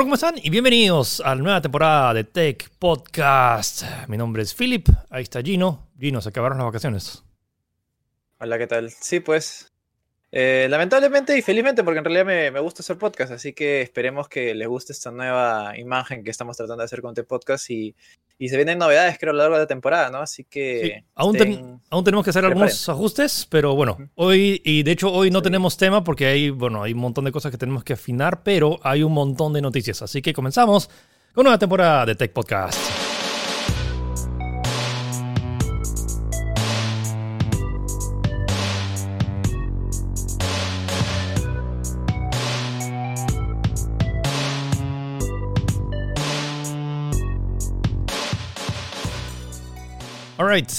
Hola, ¿cómo están? Y bienvenidos a la nueva temporada de Tech Podcast. Mi nombre es Philip, ahí está Gino. Gino, se acabaron las vacaciones. Hola, ¿qué tal? Sí, pues eh, lamentablemente y felizmente, porque en realidad me, me, gusta hacer podcast, así que esperemos que les guste esta nueva imagen que estamos tratando de hacer con este podcast y, y se vienen novedades, creo, a lo largo de la temporada, ¿no? Así que... aún, ten, aún, tenemos que hacer algunos ajustes, pero bueno, hoy, y de hecho hoy no sí. tenemos tema porque hay, bueno, hay un montón de cosas que tenemos que afinar, pero hay un montón de noticias, así que comenzamos con una temporada de Tech Podcast. Alright,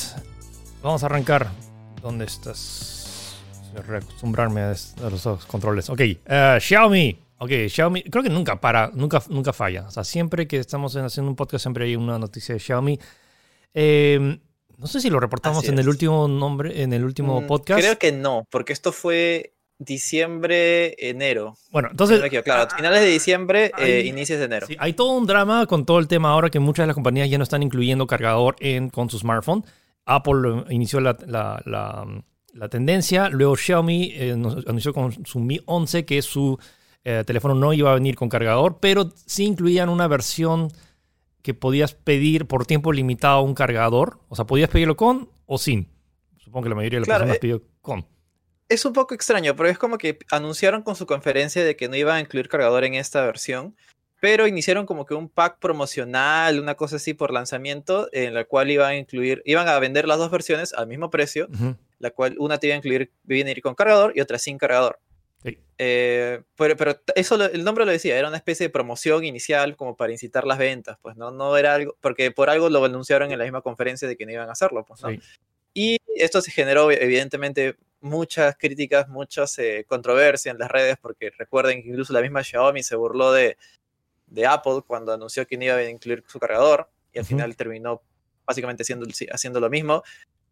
vamos a arrancar. ¿Dónde estás? Reacostumbrarme a, los controles. Ok, uh, Xiaomi. Ok, Xiaomi. Creo que nunca para, nunca, nunca falla. O sea, siempre que estamos haciendo un podcast, siempre hay una noticia de Xiaomi. Eh, no sé si lo reportamos en el último nombre, en el último mm, podcast. Creo que no, porque esto fue diciembre, enero. Bueno, entonces. claro, finales de diciembre, hay, eh, inicios de enero. Sí, hay todo un drama con todo el tema ahora que muchas de las compañías ya no están incluyendo cargador en, con su smartphone. Apple inició la, la, la, la tendencia, luego Xiaomi eh, anunció con su Mi 11 que su eh, teléfono no iba a venir con cargador, pero sí incluían una versión que podías pedir por tiempo limitado un cargador. O sea, podías pedirlo con o sin. Supongo que la mayoría de las claro, personas pidió con es un poco extraño, pero es como que anunciaron con su conferencia de que no iban a incluir cargador en esta versión, pero iniciaron como que un pack promocional, una cosa así por lanzamiento, en la cual iban a incluir, iban a vender las dos versiones al mismo precio, uh -huh. la cual una te iba a incluir, venir con cargador y otra sin cargador. Sí. Eh, pero, pero, eso lo, el nombre lo decía, era una especie de promoción inicial como para incitar las ventas, pues no, no era algo, porque por algo lo anunciaron en la misma conferencia de que no iban a hacerlo, pues, ¿no? Sí. Y esto se generó evidentemente muchas críticas, muchas eh, controversias en las redes, porque recuerden que incluso la misma Xiaomi se burló de, de Apple cuando anunció que no iba a incluir su cargador y al uh -huh. final terminó básicamente haciendo, haciendo lo mismo.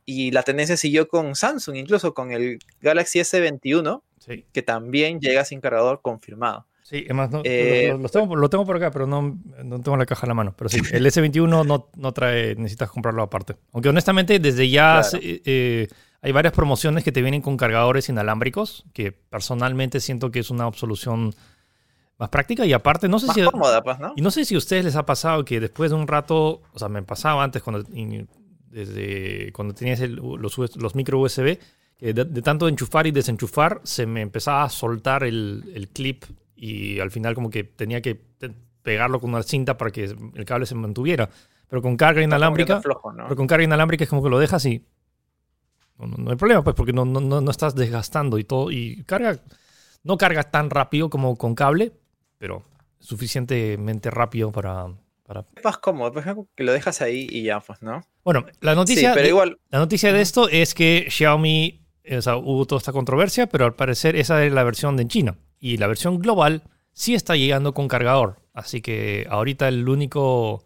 Y la tendencia siguió con Samsung, incluso con el Galaxy S21, sí. que también llega sin cargador confirmado. Sí, además no, eh, lo, lo, tengo, lo, tengo, por acá, pero no, no, tengo la caja en la mano. Pero sí, el S21 no, no trae, necesitas comprarlo aparte. Aunque honestamente, desde ya claro. eh, hay varias promociones que te vienen con cargadores inalámbricos, que personalmente siento que es una solución más práctica y aparte no sé más si cómoda, pues, ¿no? y no sé si a ustedes les ha pasado que después de un rato, o sea, me pasaba antes cuando desde cuando tenías el, los, los micro USB, que de, de, tanto enchufar y desenchufar se me empezaba a soltar el, el clip y al final como que tenía que pegarlo con una cinta para que el cable se mantuviera. Pero con carga inalámbrica, flojo, ¿no? pero con carga inalámbrica es como que lo dejas y no, no, hay problema, pues, porque no, no, no, estás desgastando y todo. Y carga, no carga tan rápido como con cable, pero suficientemente rápido para. para... Es más cómodo, pues que lo dejas ahí y ya, pues, ¿no? Bueno, la noticia, sí, pero de, igual... la noticia de esto es que Xiaomi, o sea, hubo toda esta controversia, pero al parecer esa es la versión de China. Y la versión global sí está llegando con cargador. Así que ahorita el único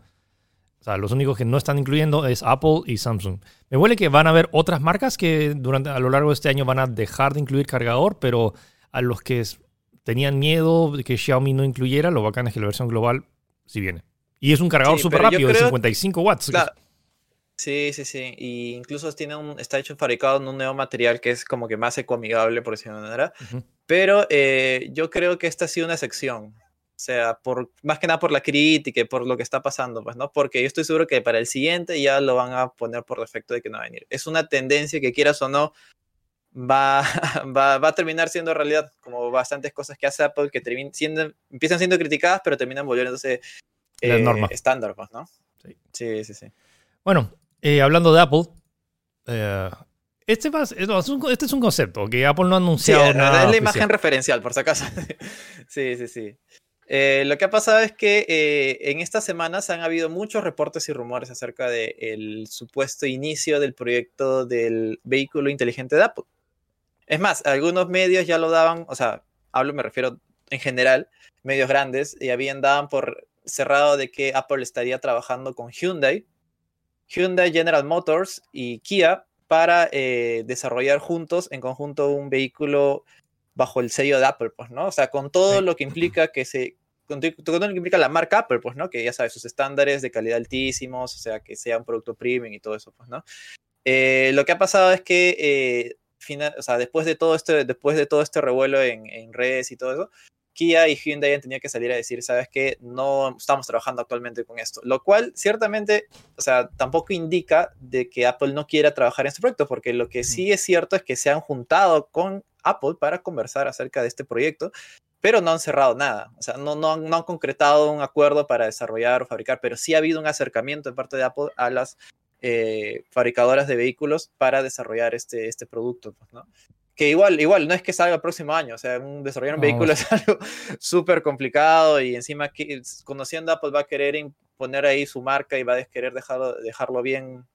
o sea, los únicos que no están incluyendo es Apple y Samsung. Me huele que van a haber otras marcas que durante, a lo largo de este año van a dejar de incluir cargador, pero a los que tenían miedo de que Xiaomi no incluyera, lo bacán es que la versión global sí viene. Y es un cargador súper sí, rápido, de 55 watts. Claro. Sí, sí, sí. Y incluso tiene un, está hecho fabricado en un nuevo material que es como que más ecoamigable, por decirlo de manera. Uh -huh. Pero eh, yo creo que esta ha sido una excepción. O sea, por, más que nada por la crítica y por lo que está pasando, pues, ¿no? Porque yo estoy seguro que para el siguiente ya lo van a poner por defecto de que no va a venir. Es una tendencia que quieras o no, va, va, va a terminar siendo realidad, como bastantes cosas que hace Apple que siendo, empiezan siendo criticadas, pero terminan volviéndose eh, estándar, pues, ¿no? Sí, sí, sí. sí. Bueno, eh, hablando de Apple, eh, este, va, este, es un concepto que Apple no ha anunciado sí, nada. Es la imagen referencial, por si acaso. sí, sí, sí. Eh, lo que ha pasado es que eh, en estas semanas han habido muchos reportes y rumores acerca del de supuesto inicio del proyecto del vehículo inteligente de Apple. Es más, algunos medios ya lo daban, o sea, hablo, me refiero en general, medios grandes, y habían dado por cerrado de que Apple estaría trabajando con Hyundai, Hyundai General Motors y Kia para eh, desarrollar juntos, en conjunto, un vehículo bajo el sello de Apple, pues, ¿no? O sea, con todo lo que implica que se control implica la marca Apple, pues, ¿no? Que ya sabes, sus estándares de calidad altísimos, o sea, que sea un producto premium y todo eso, pues, ¿no? Eh, lo que ha pasado es que, eh, final, o sea, después de todo este, después de todo este revuelo en, en redes y todo eso, Kia y Hyundai han tenido que salir a decir, sabes que no estamos trabajando actualmente con esto, lo cual ciertamente, o sea, tampoco indica de que Apple no quiera trabajar en este proyecto, porque lo que sí es cierto es que se han juntado con Apple para conversar acerca de este proyecto, pero no han cerrado nada, o sea, no, no, no han concretado un acuerdo para desarrollar o fabricar, pero sí ha habido un acercamiento de parte de Apple a las eh, fabricadoras de vehículos para desarrollar este, este producto, pues, ¿no? que igual, igual, no es que salga el próximo año, o sea, un, desarrollar un vehículo es algo súper complicado y encima que, conociendo Apple va a querer poner ahí su marca y va a querer dejarlo, dejarlo bien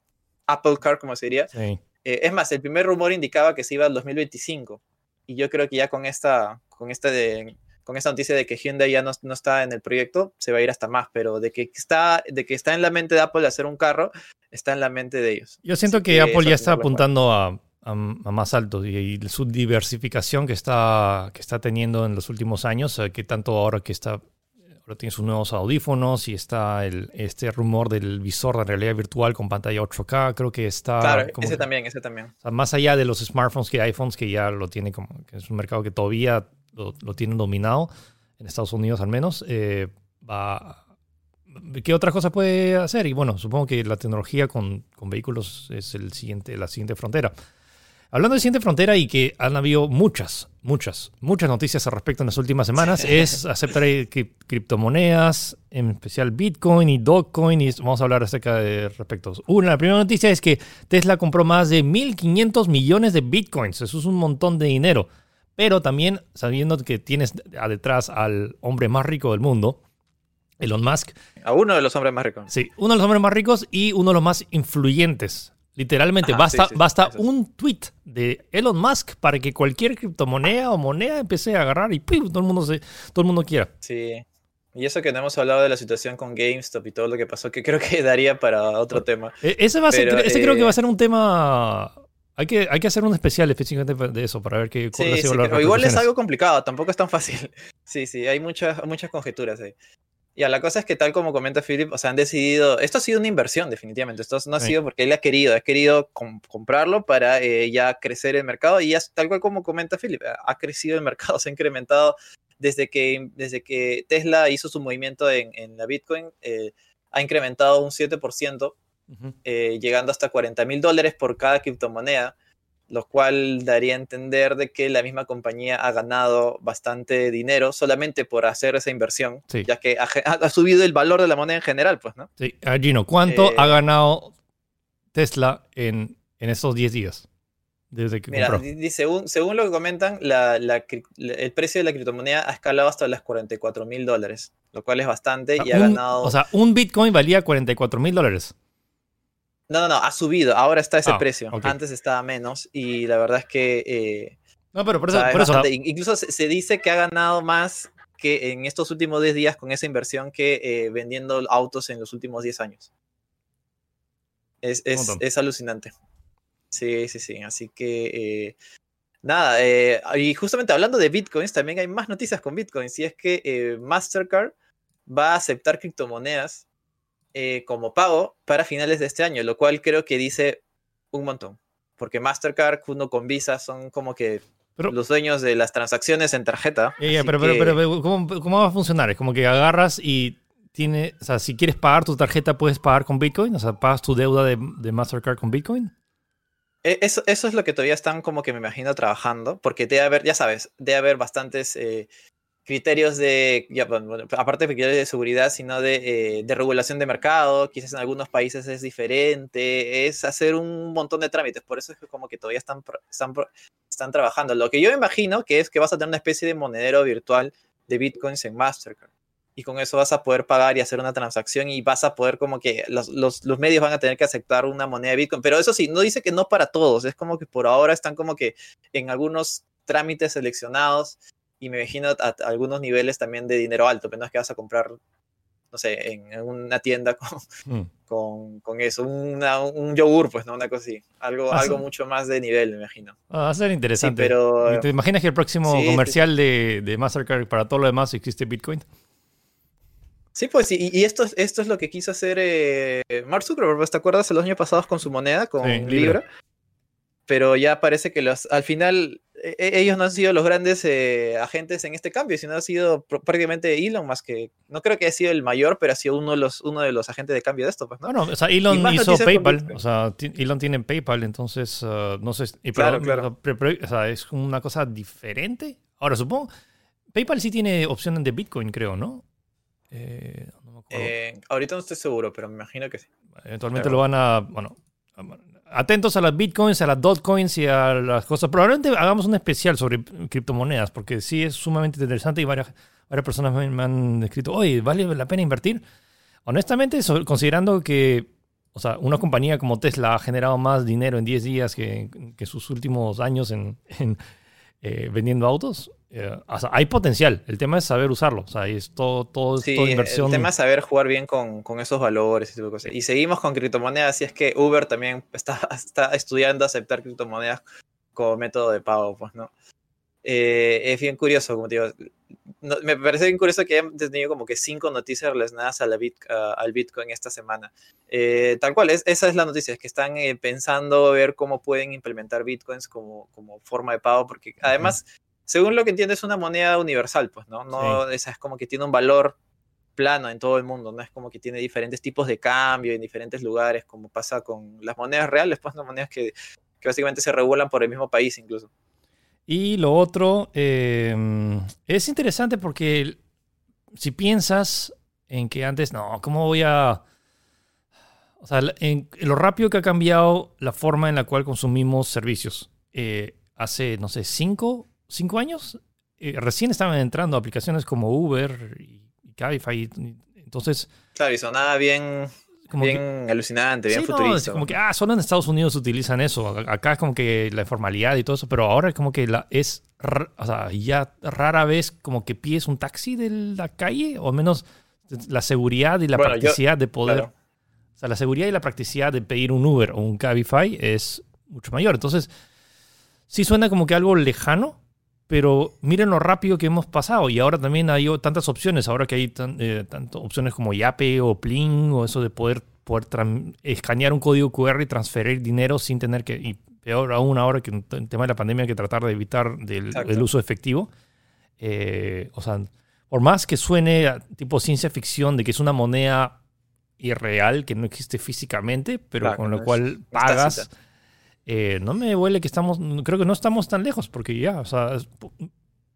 Apple Car, como se diría. Eh, es más, el primer rumor indicaba que se iba al 2025 y yo creo que ya con esta, con esta, de, con esta noticia de que Hyundai ya no, no, está en el proyecto, se va a ir hasta más, pero de que, está, de que está en la mente de Apple hacer un carro, está en la mente de ellos. Yo siento que, Apple ya está apuntando a a, más alto y, su diversificación que está, que está teniendo en los últimos años, que tanto ahora que está, ahora tiene sus nuevos audífonos y está el, este rumor del visor de realidad virtual con pantalla 8K, creo que está... Claro, ese también, ese también. más allá de los smartphones que iPhones, que ya lo tiene como, que es un mercado que todavía lo, lo tienen dominado, en Estados Unidos al menos, eh, va ¿Qué otra cosa puede hacer? Y bueno, supongo que la tecnología con, con, vehículos es el siguiente, la siguiente frontera. Hablando de siguiente frontera y que han habido muchas, muchas, muchas noticias al respecto en las últimas semanas, es aceptar criptomonedas, en especial Bitcoin y Dogecoin, y vamos a hablar acerca de respecto. Una, la primera noticia es que Tesla compró más de 1.500 millones de Bitcoins, eso es un montón de dinero, pero también sabiendo que tienes detrás al hombre más rico del mundo, Elon Musk. A uno de los hombres más ricos. Sí, uno de los hombres más ricos y uno de los más influyentes Literalmente, basta, basta un tweet de Elon Musk para que cualquier criptomoneda o moneda empiece a agarrar y todo el mundo se, todo el mundo quiera. Sí. Y eso que no hemos hablado de la situación con GameStop y todo lo que pasó, que creo que daría para otro tema. E, ese, va a ser, ese creo que va a eh, ser un tema. Hay que, hay que hacer un especial específicamente de eso para ver qué sí, sí, Igual es algo complicado, tampoco es tan fácil. Sí, sí, hay muchas, muchas conjeturas ahí. Ya, la cosa es que tal como comenta Philip, o sea, han decidido, esto ha sido una inversión definitivamente, esto no ha sido porque él ha querido, ha querido comprarlo para eh, ya crecer el mercado y ya tal cual como comenta Philip, ha crecido el mercado, se ha incrementado desde que, desde que Tesla hizo su movimiento en, en la Bitcoin, eh, ha incrementado un 7%, eh, llegando hasta 40 mil dólares por cada criptomoneda lo cual daría a entender de que la misma compañía ha ganado bastante dinero solamente por hacer esa inversión, ya que ha, subido el valor de la moneda en general, pues, ¿no? Sí, ah, Gino, ¿cuánto ha eh, ganado Tesla en, en esos 10 días? Desde que Mira, según, según lo que comentan, el precio de la criptomoneda ha escalado hasta las 44 mil dólares, lo cual es bastante y ha ganado... O sea, un Bitcoin valía 44 mil dólares. No, no, no, ha subido. Ahora está ese ah, precio. Antes estaba menos y la verdad es que... Eh, no, pero por eso... incluso se, dice que ha ganado más que en estos últimos 10 días con esa inversión que eh, vendiendo autos en los últimos 10 años. Es, es, alucinante. Sí, sí, sí. Así que... Eh, nada, y justamente hablando de bitcoins, también hay más noticias con bitcoins. Y es que Mastercard va a aceptar criptomonedas eh, como pago para finales de este año, lo cual creo que dice un montón. Porque Mastercard, uno con Visa son como que los dueños de las transacciones en tarjeta. pero, pero, ¿cómo, va a funcionar? Es como que agarras y tiene, o sea, si quieres pagar tu tarjeta, puedes pagar con Bitcoin, o sea, pagas tu deuda de, Mastercard con Bitcoin. E, eso, eso, es lo que todavía están como que me imagino trabajando, porque debe haber, ya sabes, debe haber bastantes eh, criterios de, aparte de criterios de seguridad, sino de, eh, de, regulación de mercado, quizás en algunos países es diferente, es hacer un montón de trámites, por eso es como que todavía están, están, están trabajando. Lo que yo imagino que es que vas a tener una especie de monedero virtual de bitcoins en Mastercard. Y con eso vas a poder pagar y hacer una transacción y vas a poder como que los, los, los medios van a tener que aceptar una moneda de Bitcoin. Pero eso sí, no dice que no para todos. Es como que por ahora están como que en algunos trámites seleccionados y me imagino a, algunos niveles también de dinero alto, pero no es que vas a comprar, no sé, en, una tienda con, mm. con, con, eso, un yogur, pues, ¿no? Una cosa así, algo, algo mucho más de nivel, me imagino. Ah, va a ser interesante. pero, ¿Te imaginas que el próximo comercial De, de, Mastercard para todo lo demás existe Bitcoin? Sí, pues, y, esto, esto es lo que quiso hacer eh, Mark Zuckerberg, ¿te acuerdas? Los años pasados con su moneda, con Libra. Pero ya parece que los, al final e, e, ellos no han sido los grandes eh, agentes en este cambio, sino ha sido prácticamente Elon más que, no creo que haya sido el mayor, pero ha sido uno de los, uno de los agentes de cambio de esto. Pues, ¿no? Bueno, o sea, Elon hizo PayPal, o sea, Elon tiene PayPal, entonces, uh, no sé, claro, claro. o sea, es una cosa diferente. Ahora, supongo, PayPal sí tiene opciones de Bitcoin, creo, ¿no? Eh, eh, ahorita no estoy seguro, pero me imagino que sí. Eventualmente lo van a. Bueno, atentos a las bitcoins, a las dotcoins y a las cosas. Probablemente hagamos un especial sobre criptomonedas, porque sí es sumamente interesante y varias, varias personas me, han escrito, oye, ¿vale la pena invertir? Honestamente, considerando que o sea, una compañía como Tesla ha generado más dinero en 10 días que, sus últimos años en, eh, vendiendo autos, eh, hay potencial. El tema es saber usarlo. O sea, es todo, todo, inversión. El tema es saber jugar bien con, con esos valores y cosas. Y seguimos con criptomonedas. Y es que Uber también está, está estudiando aceptar criptomonedas como método de pago, pues, ¿no? Eh, es bien curioso, como te digo. me parece bien curioso que hayan tenido como que cinco noticias relacionadas a la bit, al Bitcoin esta semana. Eh, tal cual, es, esa es la noticia, es que están pensando ver cómo pueden implementar Bitcoins como, como forma de pago, porque además según lo que entiendo, es una moneda universal, pues, ¿no? no Esa es como que tiene un valor plano en todo el mundo, no es como que tiene diferentes tipos de cambio en diferentes lugares, como pasa con las monedas reales, pues, no monedas que, básicamente se regulan por el mismo país incluso. Y lo otro, em, es interesante porque si piensas en que antes, no, ¿cómo voy a... O sea, en, lo rápido que ha cambiado la forma en la cual consumimos servicios. Eh, hace, no sé, cinco cinco años, eh, recién estaban entrando aplicaciones como Uber y, Cabify. Entonces. Claro, y sonaba bien. bien alucinante, bien futurista. como que, ah, solo en Estados Unidos utilizan eso. Acá es como que la informalidad y todo eso, pero ahora es como que la, es, o sea, ya rara vez como que pides un taxi de la calle, o al menos la seguridad y la practicidad de poder. O sea, la seguridad y la practicidad de pedir un Uber o un Cabify es mucho mayor. Entonces, sí suena como que algo lejano, pero miren lo rápido que hemos pasado y ahora también hay tantas opciones, ahora que hay eh, tantas opciones como Yape o Pling o eso de poder, poder escanear un código QR y transferir dinero sin tener que, y peor aún ahora que en el tema de la pandemia hay que tratar de evitar del, el uso efectivo. Eh, o sea, por más que suene tipo ciencia ficción de que es una moneda irreal que no existe físicamente, pero con lo cual pagas eh, no me huele que estamos, creo que no estamos tan lejos, porque ya, o sea,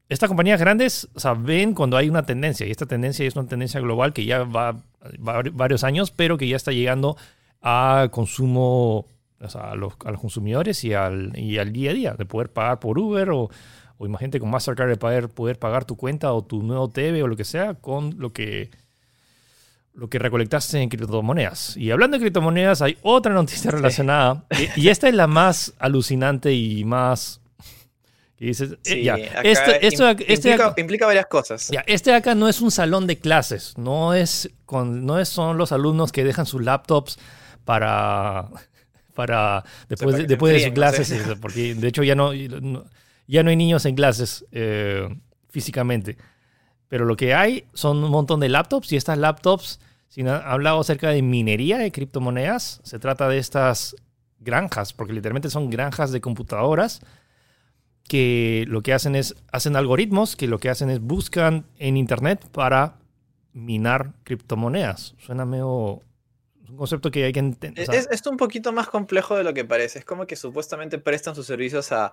estas compañías grandes o sea, ven cuando hay una tendencia, y esta tendencia es una tendencia global que ya va, varios años, pero que ya está llegando a consumo, o sea, a, los, consumidores y al, día a día, de poder pagar por Uber o, o imagínate con Mastercard de poder, poder pagar tu cuenta o tu nuevo TV o lo que sea con lo que lo que recolectaste en criptomonedas. Y hablando de criptomonedas, hay otra noticia relacionada. Y, esta es la más alucinante y más. Dices, eh, ya, este, esto, este implica, varias cosas. Ya, este acá no es un salón de clases. No, es con, no es, son los alumnos que dejan sus laptops para. para después, de, después de sus clases. Porque de hecho ya no, ya no hay niños en clases eh, físicamente. Pero lo que hay son un montón de laptops y estas laptops, si han hablado acerca de minería de criptomonedas, se trata de estas granjas, porque literalmente son granjas de computadoras que lo que hacen es, hacen algoritmos que lo que hacen es buscan en Internet para minar criptomonedas. Suena medio un concepto que hay que entender. Es, es, un poquito más complejo de lo que parece. Es como que supuestamente prestan sus servicios a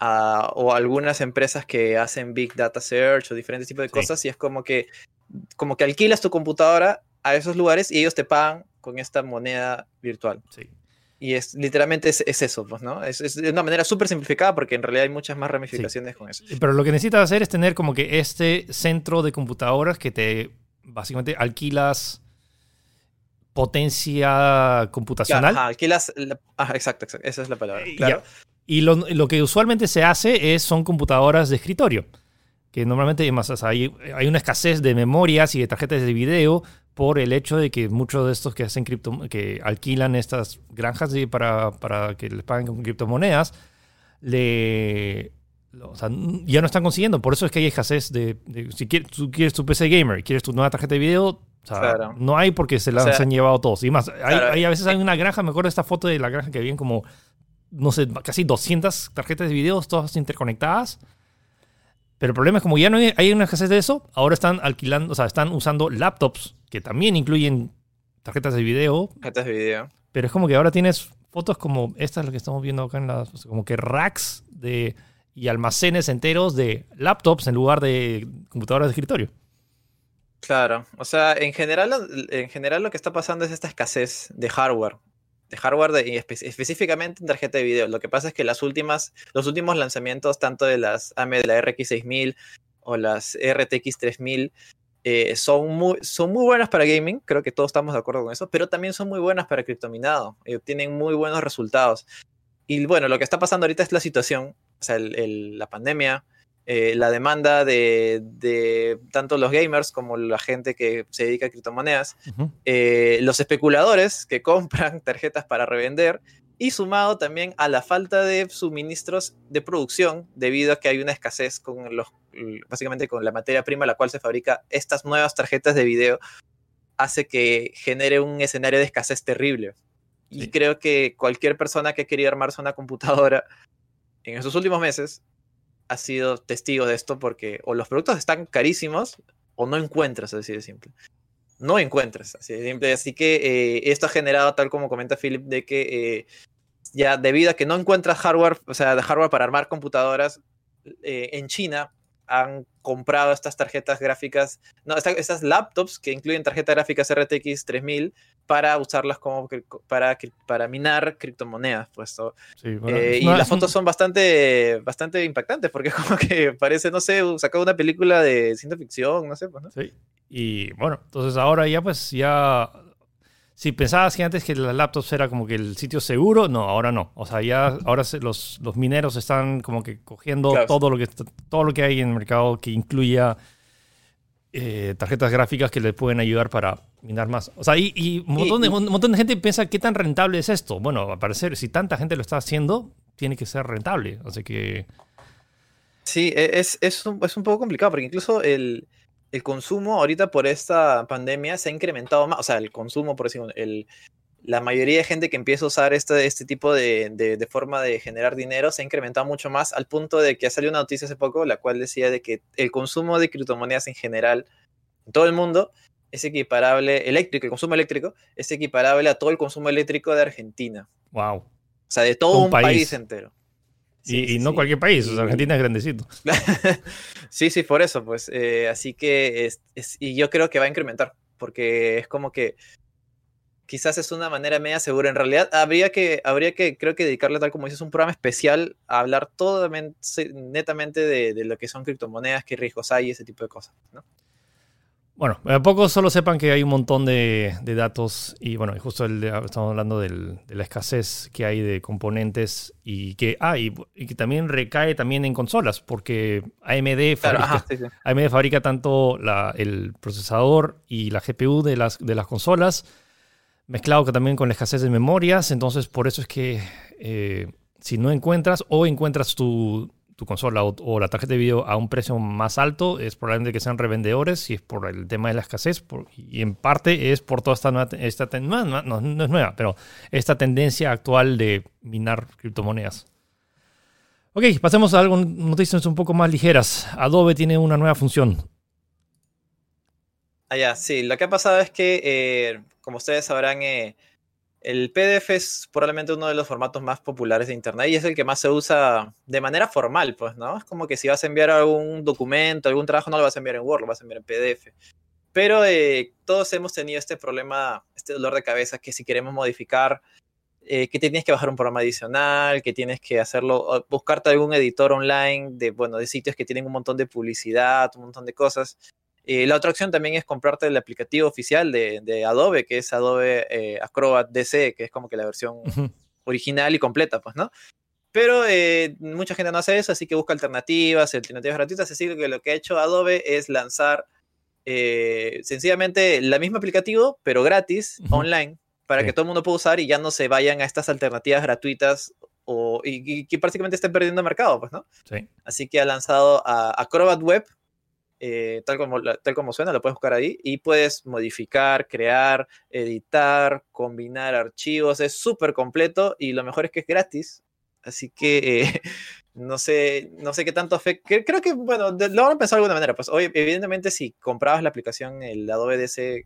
o algunas empresas que hacen Big Data Search o diferentes tipos de cosas y es como que, como que alquilas tu computadora a esos lugares y ellos te pagan con esta moneda virtual. Sí. Y es literalmente es, eso, pues, ¿no? Es, de una manera súper simplificada porque en realidad hay muchas más ramificaciones con eso. Pero lo que necesitas hacer es tener como que este centro de computadoras que te básicamente alquilas potencia computacional. alquilas. exacto, exacto, esa es la palabra. Claro. Y lo, que usualmente se hace es, son computadoras de escritorio, que normalmente más, hay, hay, una escasez de memorias y de tarjetas de video por el hecho de que muchos de estos que hacen cripto, que alquilan estas granjas para, para que les paguen con criptomonedas, le, ya no están consiguiendo. Por eso es que hay escasez de, si quieres, tú quieres tu PC gamer, quieres tu nueva tarjeta de video, O sea, no hay porque se las han llevado todos. Y más, hay, a veces hay una granja, me acuerdo de esta foto de la granja que vienen como, no sé, casi 200 tarjetas de videos, todas interconectadas. Pero el problema es como ya no hay, una escasez de eso, ahora están alquilando, o sea, están usando laptops que también incluyen tarjetas de video. Tarjetas de video. Pero es como que ahora tienes fotos como estas, lo que estamos viendo acá en las, como que racks de, y almacenes enteros de laptops en lugar de computadoras de escritorio. Claro, o sea, en general, en general lo que está pasando es esta escasez de hardware, de hardware de, específicamente en tarjeta de video. Lo que pasa es que las últimas, los últimos lanzamientos, tanto de las AMD de la RX 6000 o las RTX 3000, eh, son, muy, son muy buenas para gaming, creo que todos estamos de acuerdo con eso, pero también son muy buenas para criptominado, eh, obtienen muy buenos resultados. Y bueno, lo que está pasando ahorita es la situación, o sea, la pandemia, eh, la demanda de, tanto los gamers como la gente que se dedica a criptomonedas, eh, los especuladores que compran tarjetas para revender y sumado también a la falta de suministros de producción debido a que hay una escasez con los básicamente con la materia prima la cual se fabrica estas nuevas tarjetas de video hace que genere un escenario de escasez terrible. Y creo que cualquier persona que quería armarse una computadora en esos últimos meses ha sido testigo de esto porque o los productos están carísimos o no encuentras, así de simple. No encuentras, así de simple. Así que eh, esto ha generado, tal como comenta Philip, de que eh, ya debido a que no encuentras hardware, o sea, hardware para armar computadoras, eh, en China han comprado estas tarjetas gráficas, no, estas, laptops que incluyen tarjetas gráficas RTX 3000 para usarlas como para, para minar criptomonedas. Pues, eh, y las fotos son bastante, bastante impactantes porque como que parece, no sé, sacado una película de ciencia ficción, no sé. Pues, ¿no? Sí. Y bueno, entonces ahora ya pues ya si pensabas que antes que las laptops era como que el sitio seguro, no, ahora no. O sea, ya ahora los, los mineros están como que cogiendo todo, lo que, todo lo que hay en el mercado que incluya eh, tarjetas gráficas que le pueden ayudar para minar más. O sea, y, un, montón de, un, montón de, gente piensa qué tan rentable es esto. Bueno, a parecer, si tanta gente lo está haciendo, tiene que ser rentable. Así que... Sí, e, es, es, un, es un poco complicado porque incluso el el consumo ahorita por esta pandemia se ha incrementado más, o sea, el consumo, por decirlo, el, la mayoría de gente que empieza a usar este, este tipo de, de, forma de generar dinero se ha incrementado mucho más al punto de que ha salido una noticia hace poco, la cual decía de que el consumo de criptomonedas en general en todo el mundo es equiparable, eléctrico, el consumo eléctrico es equiparable a todo el consumo eléctrico de Argentina. Wow. O sea, de todo un, país entero y, no cualquier país, Argentina es grandecito. sí, sí, por eso, pues. Eh, así que, es, y yo creo que va a incrementar, porque es como que quizás es una manera media segura. En realidad, habría que, habría que, creo que dedicarle, tal como dices, un programa especial a hablar todo netamente de, de lo que son criptomonedas, qué riesgos hay y ese tipo de cosas, ¿no? Bueno, a poco solo sepan que hay un montón de, datos y bueno, justo estamos hablando de la escasez que hay de componentes y que, ah, y, que también recae también en consolas porque AMD fabrica, AMD fabrica tanto el procesador y la GPU de las, de las consolas, mezclado también con la escasez de memorias, entonces por eso es que eh, si no encuentras o encuentras tu, tu consola o, la tarjeta de video a un precio más alto, es probablemente que sean revendedores y es por el tema de la escasez y en parte es por toda esta nueva, esta, no, es nueva, pero esta tendencia actual de minar criptomonedas. Ok, pasemos a algo, noticias un poco más ligeras. Adobe tiene una nueva función. Ah, ya, sí, lo que ha pasado es que, eh, como ustedes sabrán, eh, el PDF es probablemente uno de los formatos más populares de Internet y es el que más se usa de manera formal, pues, ¿no? Es como que si vas a enviar algún documento, algún trabajo, no lo vas a enviar en Word, lo vas a enviar en PDF. Pero eh, todos hemos tenido este problema, este dolor de cabeza, que si queremos modificar, eh, que tienes que bajar un programa adicional, que tienes que hacerlo, buscarte algún editor online de, bueno, de sitios que tienen un montón de publicidad, un montón de cosas. Eh, la otra opción también es comprarte el aplicativo oficial de, Adobe, que es Adobe eh, Acrobat DC, que es como que la versión original y completa, pues, ¿no? Pero eh, mucha gente no hace eso, así que busca alternativas, alternativas gratuitas. Así que lo que ha hecho Adobe es lanzar sencillamente el mismo aplicativo, pero gratis, online, para que todo el mundo pueda usar y ya no se vayan a estas alternativas gratuitas o, y, que prácticamente estén perdiendo mercado, pues, ¿no? Sí. Así que ha lanzado a Acrobat Web, eh, tal, como, tal como suena, lo puedes buscar ahí, y puedes modificar, crear, editar, combinar archivos, es súper completo y lo mejor es que es gratis, así que eh, no, sé, no sé qué tanto afecta, creo que, bueno, lo van a pensar de alguna manera, pues hoy, evidentemente si comprabas la aplicación, el Adobe DC,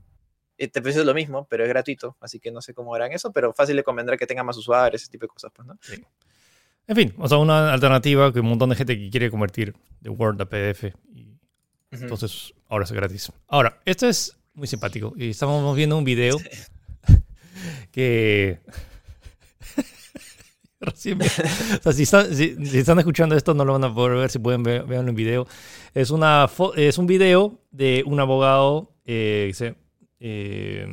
eh, te precio lo mismo, pero es gratuito, así que no sé cómo harán eso, pero fácil le convendrá que tenga más usuarios, ese tipo de cosas, pues, ¿no? En fin, o sea, una alternativa que un montón de gente que quiere convertir de Word a PDF. Y Entonces, ahora es gratis. Ahora, esto es muy simpático. Y estamos viendo un video que... Recién, o sea, si, están, escuchando esto, no lo van a poder ver. Si pueden ver, en video. Es, una es un video de un abogado, eh, eh,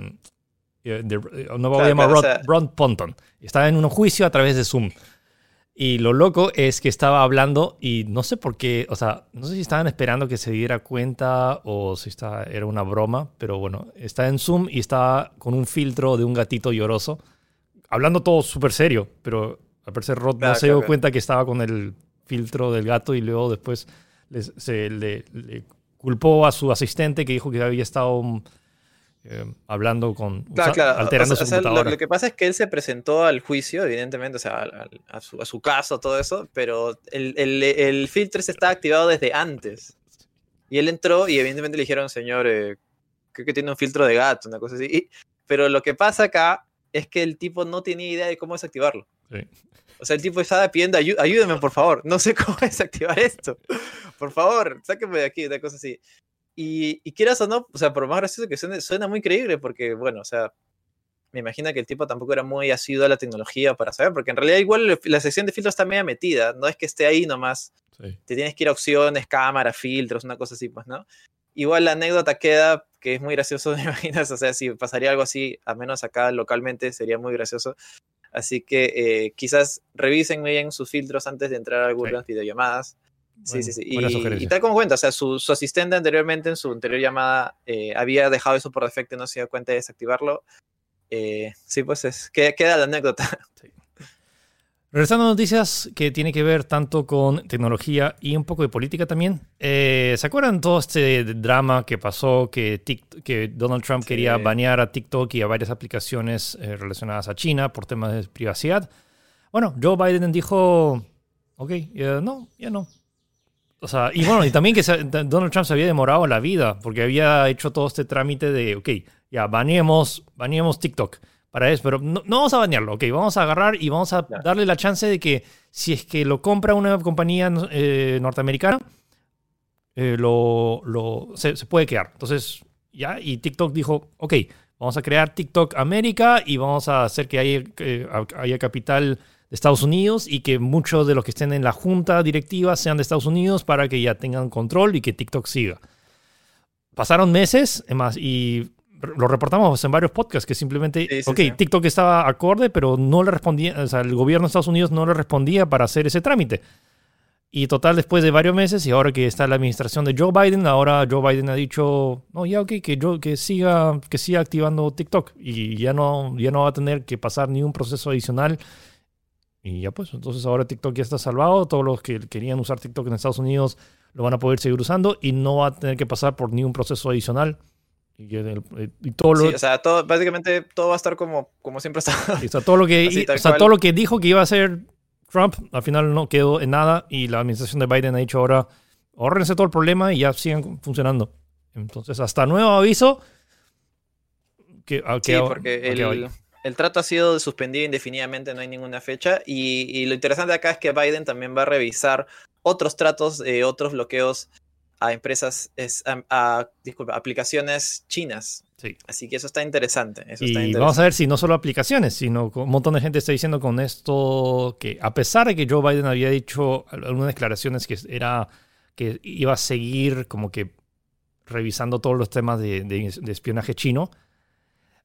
eh de, un abogado llamado Ron Ponton. Está en un juicio a través de Zoom. Y lo loco es que estaba hablando y no sé por qué, o sea, no sé si estaban esperando que se diera cuenta o si esta era una broma, pero bueno, está en Zoom y está con un filtro de un gatito lloroso, hablando todo súper serio, pero al parecer Rod no se dio cuenta que estaba con el filtro del gato y luego después se le, culpó a su asistente que dijo que había estado eh, hablando con. alterando su computadora. Lo, que pasa es que él se presentó al juicio, evidentemente, o sea, a, su, caso, todo eso, pero el, el, filtro se estaba activado desde antes. Y él entró y evidentemente le dijeron, señor, eh, creo que tiene un filtro de gato, una cosa así. pero lo que pasa acá es que el tipo no tenía idea de cómo desactivarlo. O sea, el tipo estaba pidiendo ayúdeme, por favor. No sé cómo desactivar esto. Por favor, sáquenme de aquí, una cosa así. Y, y, quieras o no, o sea, por más gracioso que suene, suena muy creíble porque, bueno, o sea, me imagino que el tipo tampoco era muy asiduo a la tecnología para saber, porque en realidad igual la sección de filtros está media metida, no es que esté ahí nomás. Te tienes que ir a opciones, cámara, filtros, una cosa así, pues, ¿no? Igual la anécdota queda, que es muy gracioso, me imaginas, o sea, si pasaría algo así, al menos acá localmente, sería muy gracioso. Así que eh, quizás revisen bien sus filtros antes de entrar a algunas videollamadas. Sí, sí, sí. Y, tal como cuenta, o sea, su, asistente anteriormente en su anterior llamada eh, había dejado eso por defecto y no se dio cuenta de desactivarlo. Eh, sí, pues es, queda, la anécdota. Regresando a noticias que tiene que ver tanto con tecnología y un poco de política también. Eh, ¿Se acuerdan todo este drama que pasó que, que Donald Trump quería banear a TikTok y a varias aplicaciones relacionadas a China por temas de privacidad? Bueno, Joe Biden dijo, ok, no, ya no, o sea, y bueno, y también que Donald Trump se había demorado la vida porque había hecho todo este trámite de, ok, ya baneemos, baneemos TikTok para eso, pero no, vamos a banearlo, ok, vamos a agarrar y vamos a darle la chance de que si es que lo compra una compañía eh, norteamericana, eh, lo, lo se, puede quedar. Entonces, ya, y TikTok dijo, ok, vamos a crear TikTok América y vamos a hacer que haya, que haya capital Estados Unidos y que muchos de los que estén en la junta directiva sean de Estados Unidos para que ya tengan control y que TikTok siga. Pasaron meses, más, y lo reportamos en varios podcasts que simplemente, ok, TikTok estaba acorde, pero no le respondía, o sea, el gobierno de Estados Unidos no le respondía para hacer ese trámite. Y total, después de varios meses, y ahora que está la administración de Joe Biden, ahora Joe Biden ha dicho, no, ya ok, que, yo, que, siga, que siga activando TikTok y ya no, ya no va a tener que pasar ni un proceso adicional y ya pues, entonces ahora TikTok ya está salvado. Todos los que querían usar TikTok en Estados Unidos lo van a poder seguir usando y no va a tener que pasar por ningún proceso adicional. Y, todo lo... Sí, o sea, todo, básicamente todo va a estar como, como siempre está. o sea, todo lo que, o sea, todo lo que dijo que iba a hacer Trump, al final no quedó en nada y la administración de Biden ha dicho ahora, ahorrense todo el problema y ya sigan funcionando. Entonces, hasta nuevo aviso. Que, sí, porque el, el trato ha sido suspendido indefinidamente, no hay ninguna fecha. Y, lo interesante acá es que Biden también va a revisar otros tratos, eh, otros bloqueos a empresas, a, aplicaciones chinas. Sí. Así que eso está interesante. y vamos a ver si no solo aplicaciones, sino un montón de gente está diciendo con esto que a pesar de que Joe Biden había dicho algunas declaraciones que era que iba a seguir como que revisando todos los temas de espionaje chino,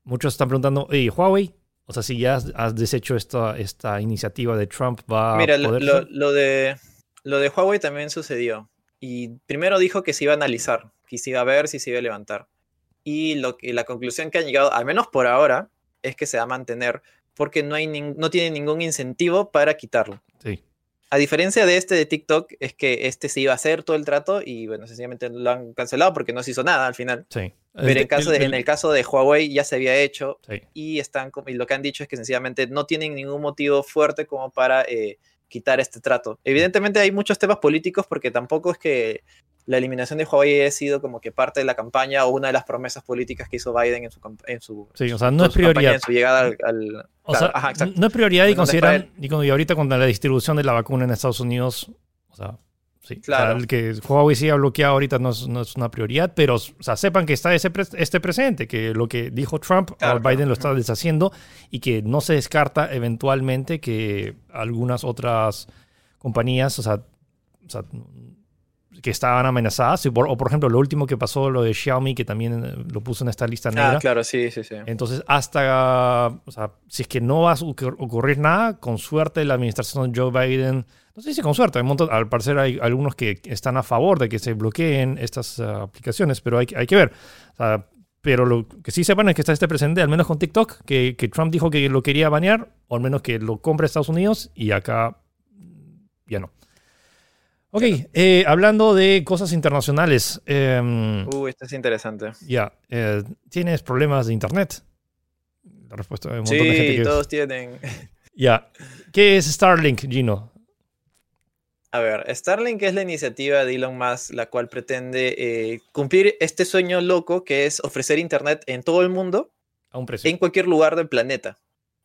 muchos están preguntando, hey, Huawei, o sea, si ya has, deshecho esta, esta iniciativa de Trump, va Mira, a poder lo, lo, de, lo de Huawei también sucedió. Y primero dijo que se iba a analizar, que se iba a ver si se iba a levantar. Y, lo, y la conclusión que han llegado, al menos por ahora, es que se va a mantener porque no, hay no tiene ningún incentivo para quitarlo. Sí. A diferencia de este de TikTok, es que este se iba a hacer todo el trato y bueno, sencillamente lo han cancelado porque no se hizo nada al final. Sí. Pero en, caso en el caso de Huawei ya se había hecho y, están, y lo que han dicho es que sencillamente no tienen ningún motivo fuerte como para eh, quitar este trato. Evidentemente hay muchos temas políticos porque tampoco es que la eliminación de Huawei ha sido como que parte de la campaña o una de las promesas políticas que hizo Biden en su, en su sí, o sea, no es prioridad. En su llegada al, o sea, no es prioridad y consideran, y ahorita con la distribución de la vacuna en Estados Unidos, o sea, sí, claro. el que Huawei siga bloqueado ahorita no es, no es, una prioridad, pero o sea, sepan que está ese este presente, que lo que dijo Trump, Biden lo está deshaciendo y que no se descarta eventualmente que algunas otras compañías, o sea, o sea que estaban amenazadas. O por, ejemplo, lo último que pasó, lo de Xiaomi, que también eh, lo puso en esta lista ah, negra. Ah, claro, sí, sí, sí. Entonces, hasta, o sea, si es que no va a ocurrir nada, con suerte la administración de Joe Biden, no sé si con suerte, al parecer hay algunos que están a favor de que se bloqueen estas eh, aplicaciones, pero hay, hay que ver. pero lo que sí sepan es que está este presente, al menos con TikTok, que, que Trump dijo que lo quería banear, o al menos que lo compre Estados Unidos, y acá ya no. Ok, eh, hablando de cosas internacionales. Eh, uh, esto es interesante. Ya, eh, ¿tienes problemas de internet? La respuesta de un montón de gente que todos tienen. Ya, ¿qué es Starlink, Gino? A ver, Starlink es la iniciativa de Elon Musk, la cual pretende eh, cumplir este sueño loco que es ofrecer internet en todo el mundo, a un precio. en cualquier lugar del planeta.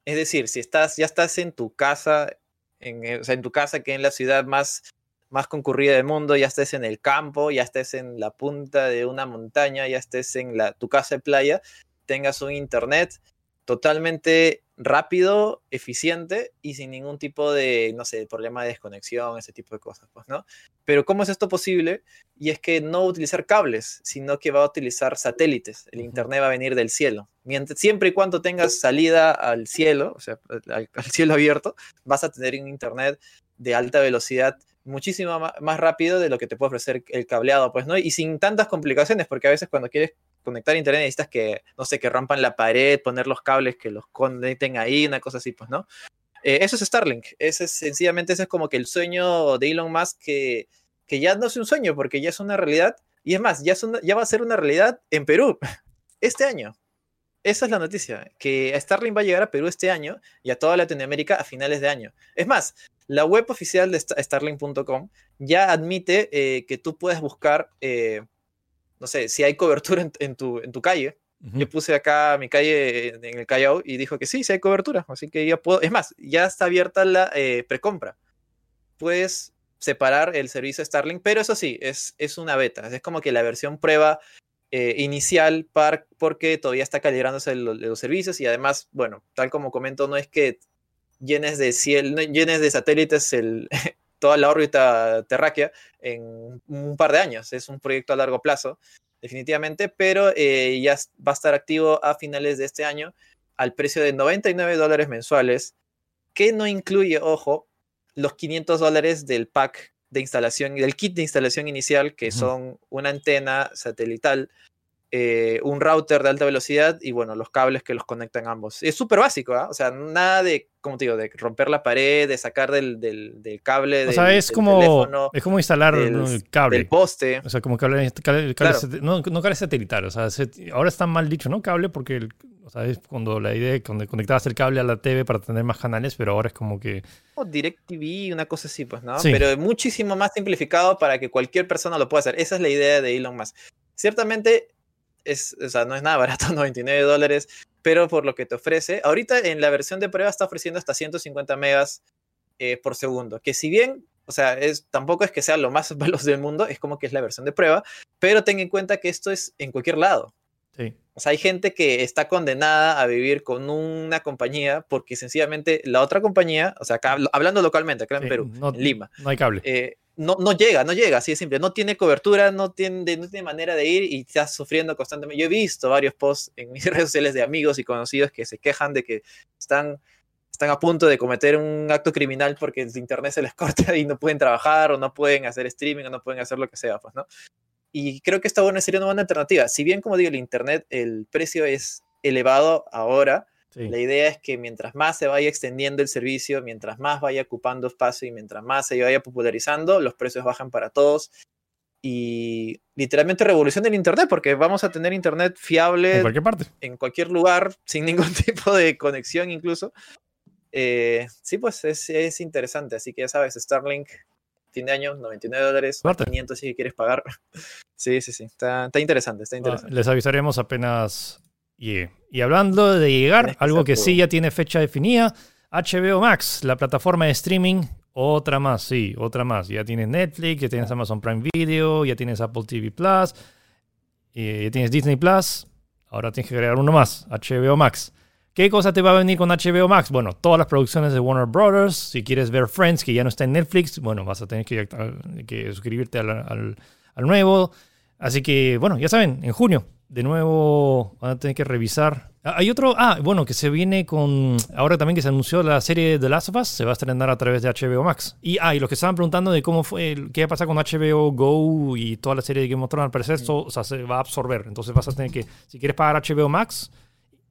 Es decir, si estás, ya estás en tu casa, en, o sea, en tu casa que en la ciudad más más concurrida del mundo, ya estés en el campo, ya estés en la punta de una montaña, ya estés en la, tu casa de playa, tengas un internet totalmente rápido, eficiente y sin ningún tipo de, no sé, problema de desconexión, ese tipo de cosas, pues, ¿no? Pero ¿cómo es esto posible? Y es que no va a utilizar cables, sino que va a utilizar satélites. El internet va a venir del cielo. Mientras, siempre y cuando tengas salida al cielo, o sea, al cielo abierto, vas a tener un internet de alta velocidad muchísimo más rápido de lo que te puede ofrecer el cableado, pues, ¿no? Y sin tantas complicaciones, porque a veces cuando quieres conectar internet necesitas que, no sé, que rompan la pared, poner los cables que los conecten ahí, una cosa así, pues, ¿no? Eh, eso es Starlink. Ese es sencillamente, ese es como que el sueño de Elon Musk que, que ya no es un sueño, porque ya es una realidad. Y es más, ya, ya va a ser una realidad en Perú este año. Esa es la noticia, que Starlink va a llegar a Perú este año y a toda Latinoamérica a finales de año. Es más, la web oficial de Starlink.com ya admite eh, que tú puedes buscar, eh, no sé, si hay cobertura en, tu, en tu calle. Yo puse acá mi calle en el Callao y dijo que sí, sí hay cobertura. Así que ya puedo. Es más, ya está abierta la eh, precompra. Puedes separar el servicio Starlink, pero eso sí, es, es una beta. Es como que la versión prueba eh, inicial par, porque todavía está calibrándose los, servicios y además, bueno, tal como comento, no es que llenes de cielo, llenes de satélites el, toda la órbita terráquea en un par de años. Es un proyecto a largo plazo, definitivamente, pero eh, ya va a estar activo a finales de este año al precio de 99 dólares mensuales, que no incluye, ojo, los 500 dólares del pack de instalación, del kit de instalación inicial, que son una antena satelital, eh, un router de alta velocidad y bueno, los cables que los conectan ambos. Es súper básico, ¿ah? O sea, nada de, como te digo, de romper la pared, de sacar del, del, cable. O sea, es, como, es como instalar el cable. Del poste. O sea, como cable, no, no cable satelital. O sea, ahora está mal dicho, ¿no? Cable, porque o sea, es cuando la idea de cuando conectabas el cable a la TV para tener más canales, pero ahora es como que. O DirecTV, una cosa así, pues, ¿no? Pero muchísimo más simplificado para que cualquier persona lo pueda hacer. Esa es la idea de Elon Musk. Ciertamente es, o sea, no es nada barato, 99 dólares, pero por lo que te ofrece, ahorita en la versión de prueba está ofreciendo hasta 150 megas eh, por segundo, que si bien, o sea, es, tampoco es que sea lo más veloz del mundo, es como que es la versión de prueba, pero ten en cuenta que esto es en cualquier lado. Sí. O sea, hay gente que está condenada a vivir con una compañía porque sencillamente la otra compañía, o sea, acá, hablando localmente, acá en Perú, en Lima. No hay cable. Eh, no, no llega, no llega, así de simple. No tiene cobertura, no tiene, no tiene manera de ir y está sufriendo constantemente. Yo he visto varios posts en mis redes sociales de amigos y conocidos que se quejan de que están, están a punto de cometer un acto criminal porque el internet se les corta y no pueden trabajar o no pueden hacer streaming o no pueden hacer lo que sea, pues, ¿no? Y creo que esta buena sería una buena alternativa. Si bien, como digo, el internet, el precio es elevado ahora, La idea es que mientras más se vaya extendiendo el servicio, mientras más vaya ocupando espacio y mientras más se vaya popularizando, los precios bajan para todos. Y literalmente revolución del Internet, porque vamos a tener Internet fiable En cualquier parte. en cualquier lugar, sin ningún tipo de conexión incluso. Eh, sí, pues es, es interesante. Así que ya sabes, Starlink, fin de año, 99 dólares, Suerte. 500 si quieres pagar. Sí, sí, sí. Está, está interesante, está Ah, interesante. les avisaremos apenas Y hablando de llegar, algo que sí ya tiene fecha definida, HBO Max, la plataforma de streaming, otra más, sí, otra más. Ya tienes Netflix, ya tienes Amazon Prime Video, ya tienes Apple TV Plus, y ya tienes Disney Plus, ahora tienes que agregar uno más, HBO Max. ¿Qué cosa te va a venir con HBO Max? Bueno, todas las producciones de Warner Brothers. Si quieres ver Friends, que ya no está en Netflix, bueno, vas a tener que, que suscribirte al, al- al nuevo. Así que, bueno, ya saben, en junio, de nuevo van a tener que revisar. Ah, Hay otro, ah, bueno, que se viene con, ahora también que se anunció la serie The Last of Us, se va a estrenar a través de HBO Max. Y, ah, y los que estaban preguntando de cómo fue, qué va a pasar con HBO Go y toda la serie de Game of Thrones, al parecer esto o sea, se va a absorber. Entonces vas a tener que, si quieres pagar HBO Max,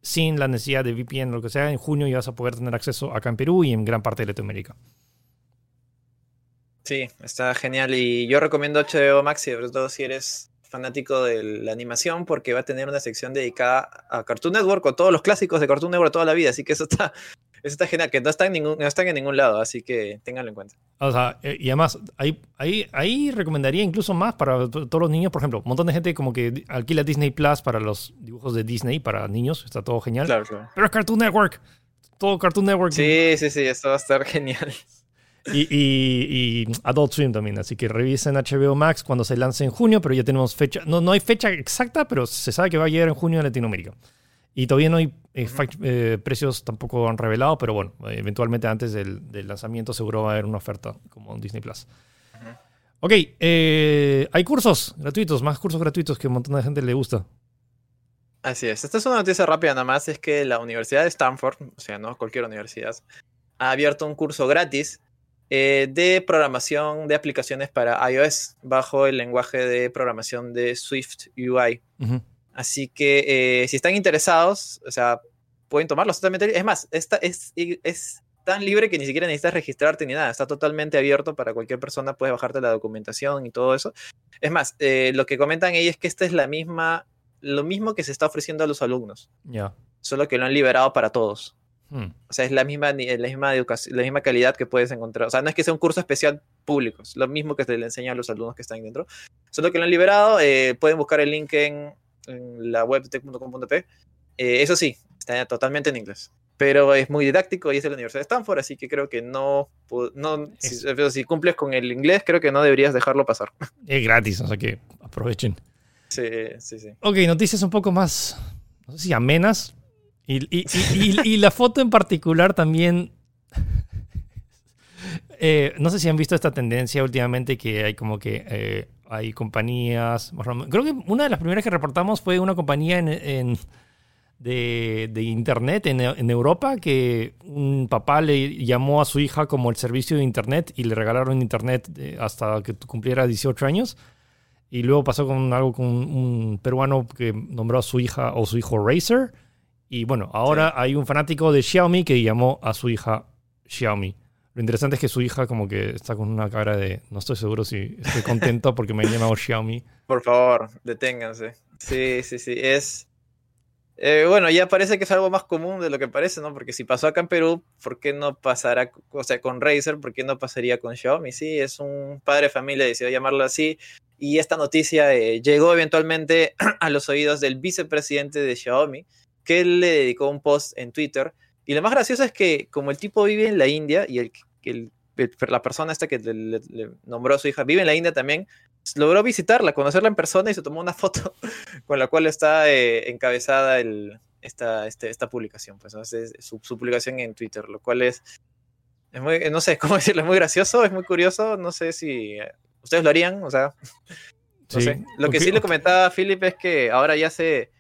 sin la necesidad de VPN o lo que sea, en junio ya vas a poder tener acceso acá en Perú y en gran parte de Latinoamérica. Sí, está genial. Y yo recomiendo HBO Max, y sobre todo si eres fanático de la animación, porque va a tener una sección dedicada a Cartoon Network con todos los clásicos de Cartoon Network toda la vida. Así que eso está, eso está genial, que no están, en ningún, no están en ningún lado, así que ténganlo en cuenta. O sea, eh, y además, ahí, ahí, ahí recomendaría incluso más para to- todos los niños. Por ejemplo, un montón de gente como que alquila Disney Plus para los dibujos de Disney para niños. Está todo genial. Claro, claro. Pero es Cartoon Network. Todo Cartoon Network. Sí, sí, sí, eso va a estar genial. Y, y- y Adult Swim también. Así que revisen HBO Max cuando se lance en junio, pero ya tenemos fecha. No, no hay fecha exacta, pero se sabe que va a llegar en junio a Latinoamérica. Y todavía no hay eh, fact- eh, precios tampoco han revelado, pero bueno, eventualmente antes del, del lanzamiento seguro va a haber una oferta como en Disney Plus. Ok, eh, hay cursos gratuitos, más cursos gratuitos que un montón de gente le gusta. Así es. Esta es una noticia rápida nada más, es que la Universidad de Stanford, o sea, no cualquier universidad, ha abierto un curso gratis eh, de programación de aplicaciones para iOS bajo el lenguaje de programación de Swift UI. Así que eh, si están interesados, o sea, pueden tomarlo totalmente. Es más, esta es, es tan libre que ni siquiera necesitas registrarte ni nada. Está totalmente abierto para cualquier persona. Puedes bajarte la documentación y todo eso. Es más, eh, lo que comentan ellos es que esta es la misma, lo mismo que se está ofreciendo a los alumnos, Ya. solo que lo han liberado para todos. Hmm. O sea, es la misma, ni- la misma educación, la misma calidad que puedes encontrar. O sea, no es que sea un curso especial público, es lo mismo que se le enseña a los alumnos que están dentro. Solo que lo han liberado, eh, pueden buscar el link en, en la web tech.com.p. Eh, eso sí, está totalmente en inglés. Pero es muy didáctico y es de la Universidad de Stanford, así que creo que no, no si, si cumples con el inglés, creo que no deberías dejarlo pasar. Es gratis, o sea que aprovechen. Sí, sí, sí. Ok, noticias un poco más, no sé si amenas. Y, y- y- y- la foto en particular también. Eh, no sé si han visto esta tendencia últimamente que hay como que eh, hay compañías. Creo que una de las primeras que reportamos fue una compañía en- de, de internet en, en Europa que un papá le llamó a su hija como el servicio de internet y le regalaron internet eh, hasta que cumpliera 18 años. Y luego pasó con algo con un peruano que nombró a su hija o su hijo Razer. Y bueno, ahora hay un fanático de Xiaomi que llamó a su hija Xiaomi. Lo interesante es que su hija como que está con una cara de no estoy seguro si estoy contento porque me han llamado Xiaomi. Por favor, deténganse. Sí, sí, sí. Es. eh, bueno, ya parece que es algo más común de lo que parece, ¿no? Porque si pasó acá en Perú, ¿por qué no pasará, o sea, con Razer, ¿por qué no pasaría con Xiaomi? Sí, es un padre de familia, decidió llamarlo así. Y esta noticia eh, llegó eventualmente a los oídos del vicepresidente de Xiaomi, que él le dedicó un post en Twitter. Y lo más gracioso es que, como el tipo vive en la India y el, el- la persona esta que le, le- le nombró a su hija vive en la India también, logró visitarla, conocerla en persona y se tomó una foto con la cual está eh, encabezada el, esta, este- esta publicación, pues ¿no? Es- su, su publicación en Twitter, lo cual es, es muy, no sé cómo decirlo, es muy gracioso, es muy curioso, no sé si eh, ustedes lo harían, o sea, no Sí. sé. Lo que Ok, sí le comentaba a Philip es que ahora ya se,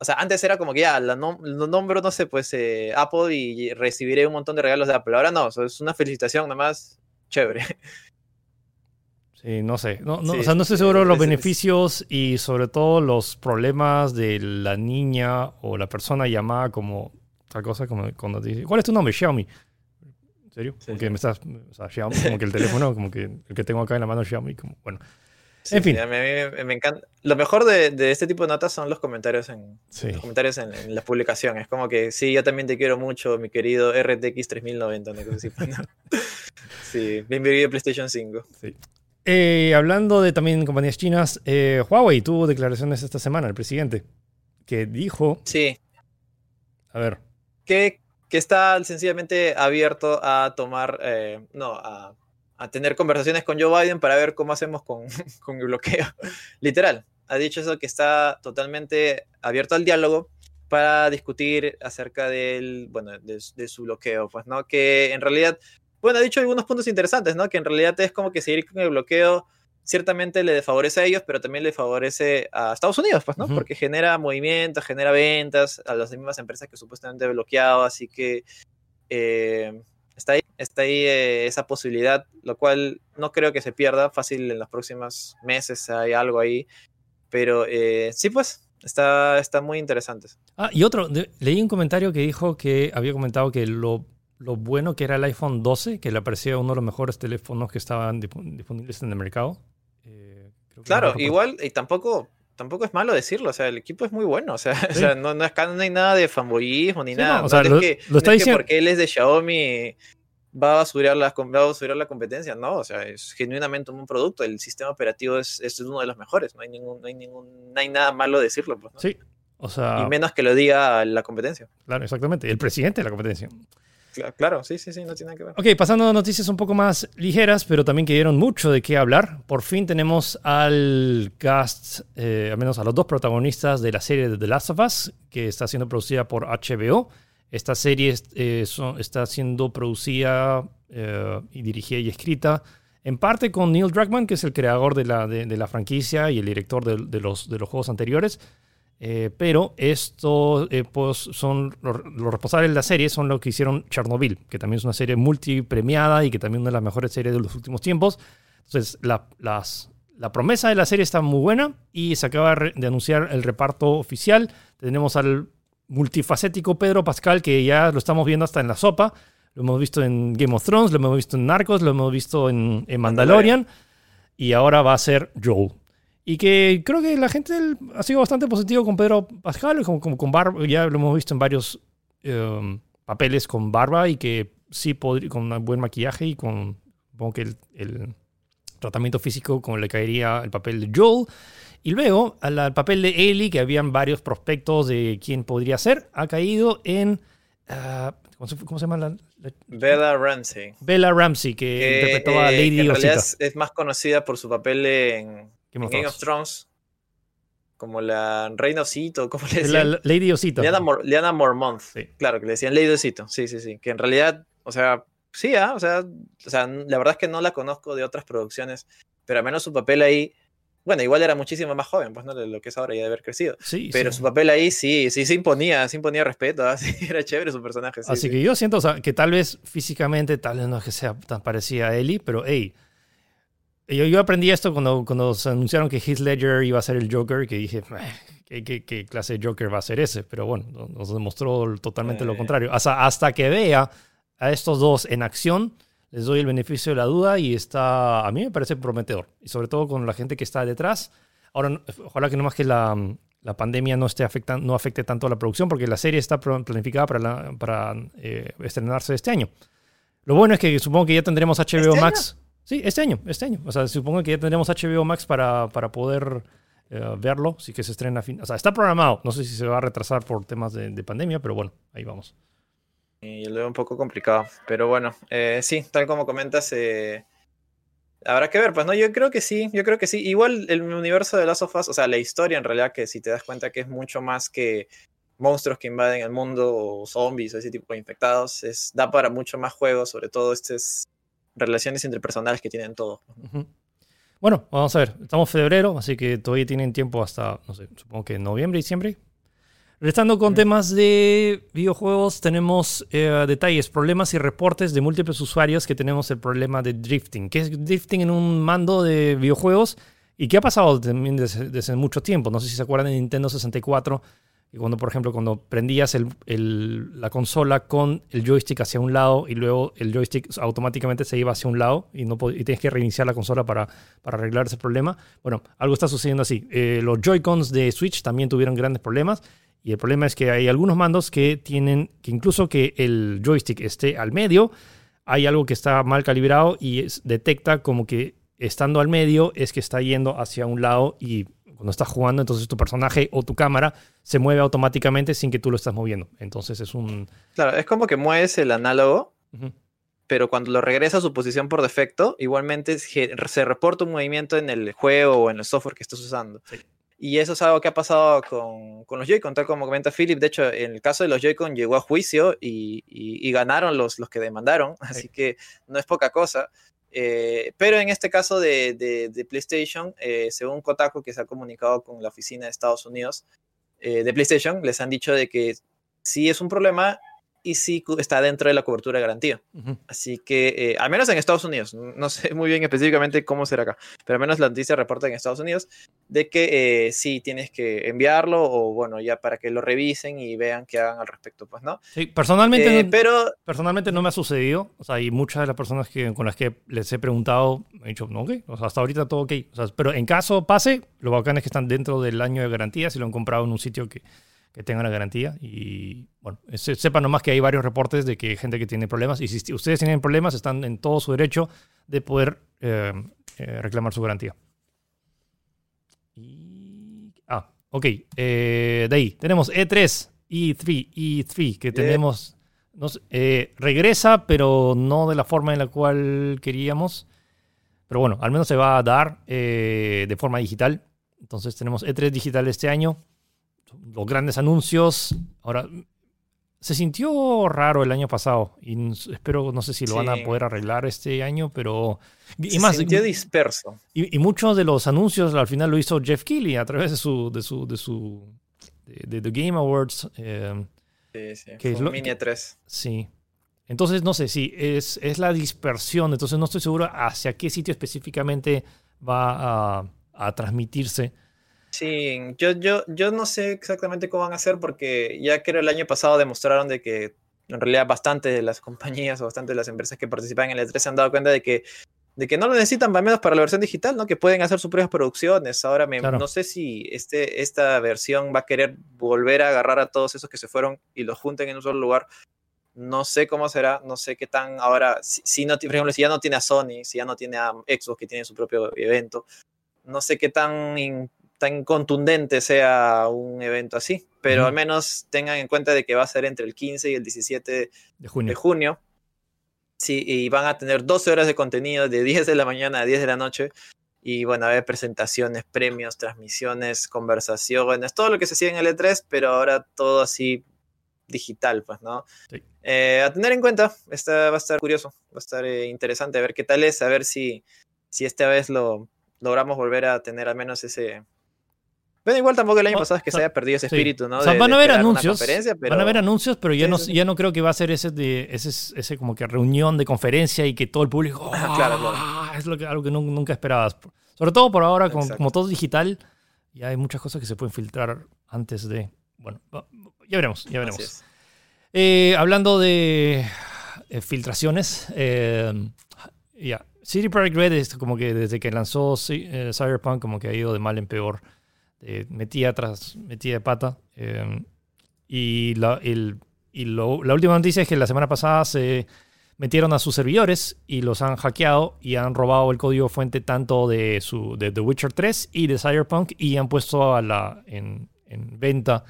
o sea, antes era como que ya, la nom- lo nombro, no sé, pues eh, Apple y recibiré un montón de regalos de Apple, ahora no, o sea, es una felicitación nomás, chévere. Sí, no sé. No, no, Sí, o sea, no sí, estoy sí, seguro de los es- beneficios y sobre todo los problemas de la niña o la persona llamada como tal cosa como cuando te dice, ¿cuál es tu nombre? Xiaomi. ¿En serio? Porque me estás, o sea, Xiaomi, como que el teléfono, como que el que tengo acá en la mano es Xiaomi, como, bueno. En fin. a mí, me encanta. Lo mejor de, de, este tipo de notas son los comentarios en, los comentarios en, en, la publicación. Es como que sí, yo también te quiero mucho, mi querido RTX 3090. ¿no? sí, bienvenido a PlayStation 5. Sí. Eh, hablando de también compañías chinas, eh, Huawei tuvo declaraciones esta semana, el presidente, que dijo. Sí. A ver. Que, que está sencillamente abierto a tomar. Eh, no, a, a, tener conversaciones con Joe Biden para ver cómo hacemos con, con el bloqueo. Literal. Ha dicho eso que está totalmente abierto al diálogo para discutir acerca del, bueno, de, de, su bloqueo, pues, ¿no? Que en realidad bueno, ha dicho algunos puntos interesantes, ¿no? Que en realidad es como que seguir con el bloqueo ciertamente le favorece a ellos, pero también le favorece a Estados Unidos, pues, ¿no? Porque genera movimientos, genera ventas a las mismas empresas que supuestamente bloqueado, así que eh, está ahí, está ahí eh, esa posibilidad, lo cual no creo que se pierda fácil en los próximos meses, hay algo ahí, pero eh, sí, pues, está, está muy interesante. Ah, y otro, leí un comentario que dijo que había comentado que lo lo bueno que era el iPhone 12, que le parecía uno de los mejores teléfonos que estaban disponibles en el mercado. Eh, claro, igual, y tampoco, tampoco es malo decirlo, o sea, el equipo es muy bueno, o sea, no, no, no, hay nada de fanboyismo ni nada. o sea, lo, es que, está diciendo... porque él es de Xiaomi va a basurar la, va a la competencia, no, o sea, es genuinamente un producto, el sistema operativo es, es uno de los mejores, no hay ningún, no hay ningún, no hay nada malo decirlo, pues, Sí, o sea... Y menos que lo diga la competencia. Claro, exactamente, el presidente de la competencia. Claro, sí, sí, sí, no tiene que ver. Ok, pasando a noticias un poco más ligeras, pero también que dieron mucho de qué hablar. Por fin tenemos al cast, eh, al menos a los dos protagonistas de la serie de The Last of Us, que está siendo producida por HBO. Esta serie eh, está siendo producida eh, y dirigida y escrita en parte con Neil Druckmann, que es el creador de la, franquicia y el director de los juegos anteriores. Eh, pero esto eh, pues son los, responsables de la serie son los que hicieron Chernobyl, que también es una serie multipremiada y que también es una de las mejores series de los últimos tiempos. Entonces, la, las, la promesa de la serie está muy buena y se acaba de anunciar el reparto oficial. Tenemos al multifacético Pedro Pascal, que ya lo estamos viendo hasta en la sopa. Lo hemos visto en Game of Thrones, lo hemos visto en Narcos, lo hemos visto en, en Mandalorian. Y ahora va a ser Joel. Y que creo que la gente ha sido bastante positivo con Pedro Pascal, como, con Barba, ya lo hemos visto en varios em, papeles con barba y que sí, podría, con un buen maquillaje y con, supongo que el, tratamiento físico como le caería el papel de Joel. Y luego al, papel de Ellie, que habían varios prospectos de quién podría ser, ha caído en... Ah, ¿cómo, se, llama la, Bella Ramsey. Bella Ramsey, que, interpretó a Lady que en realidad es, más conocida por su papel en Game of, Thrones. Como la Reina Osito, como le decían. La, Lady Osito. Liana, Mormont. Claro, que le decían Lady Osito. Sí, sí, sí. Que en realidad, o sea, sí, ¿ah? o, sea, o sea, la verdad es que no la conozco de otras producciones, pero al menos su papel ahí. Bueno, igual era muchísimo más joven, pues no de lo que es ahora ya de haber crecido. Sí, pero su papel ahí sí, sí se imponía, se imponía respeto, así era chévere su personaje. Así que yo siento o sea, que tal vez físicamente, tal vez no es que sea tan parecida a Ellie, pero hey, yo, aprendí esto cuando, cuando se anunciaron que Heath Ledger iba a ser el Joker, que dije, ¿qué, qué, clase de Joker va a ser ese? Pero bueno, nos demostró totalmente lo eh. contrario. Hasta, hasta que vea a estos dos en acción, les doy el beneficio de la duda y está, a mí me parece prometedor. Y sobre todo con la gente que está detrás. Ahora, ojalá que no más que la, la pandemia no, esté afectando, no afecte tanto a la producción, porque la serie está planificada para, para eh, estrenarse este año. Lo bueno es que supongo que ya tendremos HBO ¿Este Max. Sí, este año, este año. O sea, supongo que ya tendremos HBO Max para, para poder eh, verlo, sí que se estrena. Fin, o sea, está programado. No sé si se va a retrasar por temas de, pandemia, pero bueno, ahí vamos. Y lo veo un poco complicado. Pero bueno, eh, sí, tal como comentas, eh, habrá que ver. Pues no, yo creo que sí, yo creo que sí. Igual el universo de Last of Us, o sea, la historia en realidad, que si te das cuenta que es mucho más que monstruos que invaden el mundo o zombies o ese tipo de infectados, es, da para mucho más juegos, sobre todo este es relaciones interpersonales que tienen todos. Bueno, vamos a ver, estamos en febrero, así que todavía tienen tiempo hasta, no sé, supongo que noviembre, diciembre. Restando con temas de videojuegos, tenemos eh, detalles, problemas y reportes de múltiples usuarios que tenemos el problema de drifting. ¿Qué es drifting en un mando de videojuegos? ¿Y qué ha pasado también desde, desde mucho tiempo? No sé si se acuerdan de Nintendo 64, que cuando, por ejemplo, cuando prendías la consola con el joystick hacia un lado y luego el joystick automáticamente se iba hacia un lado y, no y tienes que reiniciar la consola para, para arreglar ese problema. Bueno, algo está sucediendo así. Eh, los Joy-Cons de Switch también tuvieron grandes problemas y el problema es que hay algunos mandos que tienen que incluso que el joystick esté al medio, hay algo que está mal calibrado y detecta como que estando al medio es que está yendo hacia un lado y cuando estás jugando, entonces tu personaje o tu cámara se mueve automáticamente sin que tú lo estás moviendo. Entonces es un... Claro, es como que mueves el análogo, pero cuando lo regresa a su posición por defecto, igualmente se reporta un movimiento en el juego o en el software que estás usando. Y eso es algo que ha pasado con, con los Joy-Con, tal como comenta Philip. De hecho, en el caso de los Joy-Con llegó a juicio y, y, ganaron los, los que demandaron, así que no es poca cosa. Eh, pero en este caso de, PlayStation, eh, según Kotaku, que se ha comunicado con la oficina de Estados Unidos eh, de PlayStation, les han dicho de que sí es un problema y sí está dentro de la cobertura de garantía. Así que, eh, al menos en Estados Unidos, no sé muy bien específicamente cómo será acá, pero al menos la noticia reporta en Estados Unidos de que eh, sí tienes que enviarlo o bueno, ya para que lo revisen y vean qué hagan al respecto, pues, ¿no? Sí, personalmente, eh, no, pero, personalmente no me ha sucedido, o sea, y muchas de las personas que, con las que les he preguntado me han dicho, no, ok, o sea, hasta ahorita todo ok, o sea, pero en caso pase, lo bacán es que están dentro del año de garantía si lo han comprado en un sitio que que tengan la garantía. Y bueno, sepan nomás que hay varios reportes de que hay gente que tiene problemas. Y si ustedes tienen problemas, están en todo su derecho de poder eh, eh, reclamar su garantía. ah, ok. Eh, de ahí tenemos E3, E3, E3, que tenemos. regresa, pero no de la forma en la cual queríamos. Pero bueno, al menos se va a dar de forma digital. Entonces tenemos E3 digital este año los grandes anuncios. Ahora, se sintió raro el año pasado y espero, no sé si lo van a poder arreglar este año, pero... Y se más, sintió disperso. Y, muchos de los anuncios al final lo hizo Jeff Keighley a través de su... De su, de su de, The Game Awards. Eh, sí, sí. Que es Mini 3. Sí. Entonces, no sé, si es, es la dispersión. Entonces, no estoy seguro hacia qué sitio específicamente va a, a transmitirse. Sí, yo, yo, yo no sé exactamente cómo van a hacer porque ya que el año pasado demostraron de que en realidad bastante de las compañías o bastante de las empresas que participan en el E3 se han dado cuenta de que, de que no lo necesitan al menos para la versión digital, ¿no? Que pueden hacer sus propias producciones. Ahora me, no sé si este, esta versión va a querer volver a agarrar a todos esos que se fueron y los junten en un solo lugar. No sé cómo será, no sé qué tan ahora, si, no, por ejemplo, si ya no tiene a Sony, si ya no tiene a Xbox que tiene su propio evento, no sé qué tan tan contundente sea un evento así, pero al menos tengan en cuenta de que va a ser entre el 15 y el 17 de junio. Sí, y van a tener 12 horas de contenido de 10 de la mañana a 10 de la noche. Y bueno, a ver presentaciones, premios, transmisiones, conversaciones, todo lo que se hacía en el E3, pero ahora todo así digital, pues, ¿no? Eh, a tener en cuenta, esta va a estar curioso, va a estar eh, interesante a ver qué tal es, a ver si, si esta vez lo logramos volver a tener al menos ese, pero igual tampoco el año pasado es que se haya perdido ese espíritu, ¿no? O sea, van a haber anuncios. Van a haber anuncios, pero ya, no, ya no creo que va a ser ese, de, ese, ese como que reunión de conferencia y que todo el público. Ah, claro, claro. Es lo que, algo que nunca esperabas. Sobre todo por ahora, como, como, todo digital, ya hay muchas cosas que se pueden filtrar antes de. Bueno, ya veremos, ya veremos. Eh, hablando de eh, filtraciones, eh, ya. City Project Red es como que desde que lanzó Cyberpunk, como que ha ido de mal en peor eh, metía atrás, metía de pata. Eh, y, la, el, y la última noticia es que la semana pasada se metieron a sus servidores y los han hackeado y han robado el código fuente tanto de, su, de The Witcher 3 y de Cyberpunk y han puesto a la, en, en venta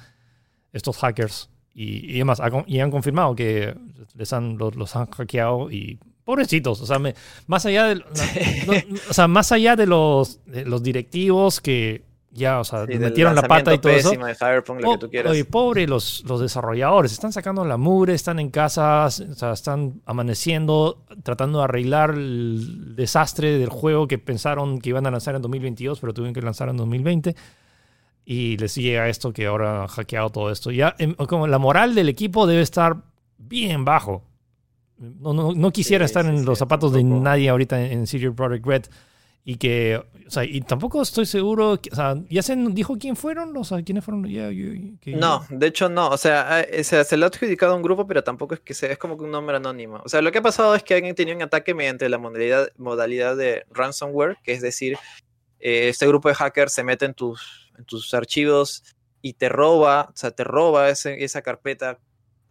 estos hackers. Y, y, además, y han confirmado que les han, los, han hackeado y pobrecitos, o sea, más allá de, o sea, más allá de los, de los directivos que ya, o sea, metieron la pata y todo eso. De pobre los, los desarrolladores, están sacando la mugre, están en casa, o sea, están amaneciendo, tratando de arreglar el desastre del juego que pensaron que iban a lanzar en 2022, pero tuvieron que lanzar en 2020. Y les llega esto que ahora han hackeado todo esto. Ya, em, como la moral del equipo debe estar bien bajo. No, no, no quisiera estar en los zapatos de nadie ahorita en, en Project Red y que, o sea, y tampoco estoy seguro, o sea, ¿ya se dijo quién fueron? O sea, ¿quiénes fueron? no, de hecho no, o sea, se le ha adjudicado a un grupo, pero tampoco es que sea, es como que un nombre anónimo. O sea, lo que ha pasado es que alguien tenía un ataque mediante la modalidad, modalidad de ransomware, que es decir, eh, este grupo de hackers se mete en tus, en tus archivos y te roba, o sea, te roba esa carpeta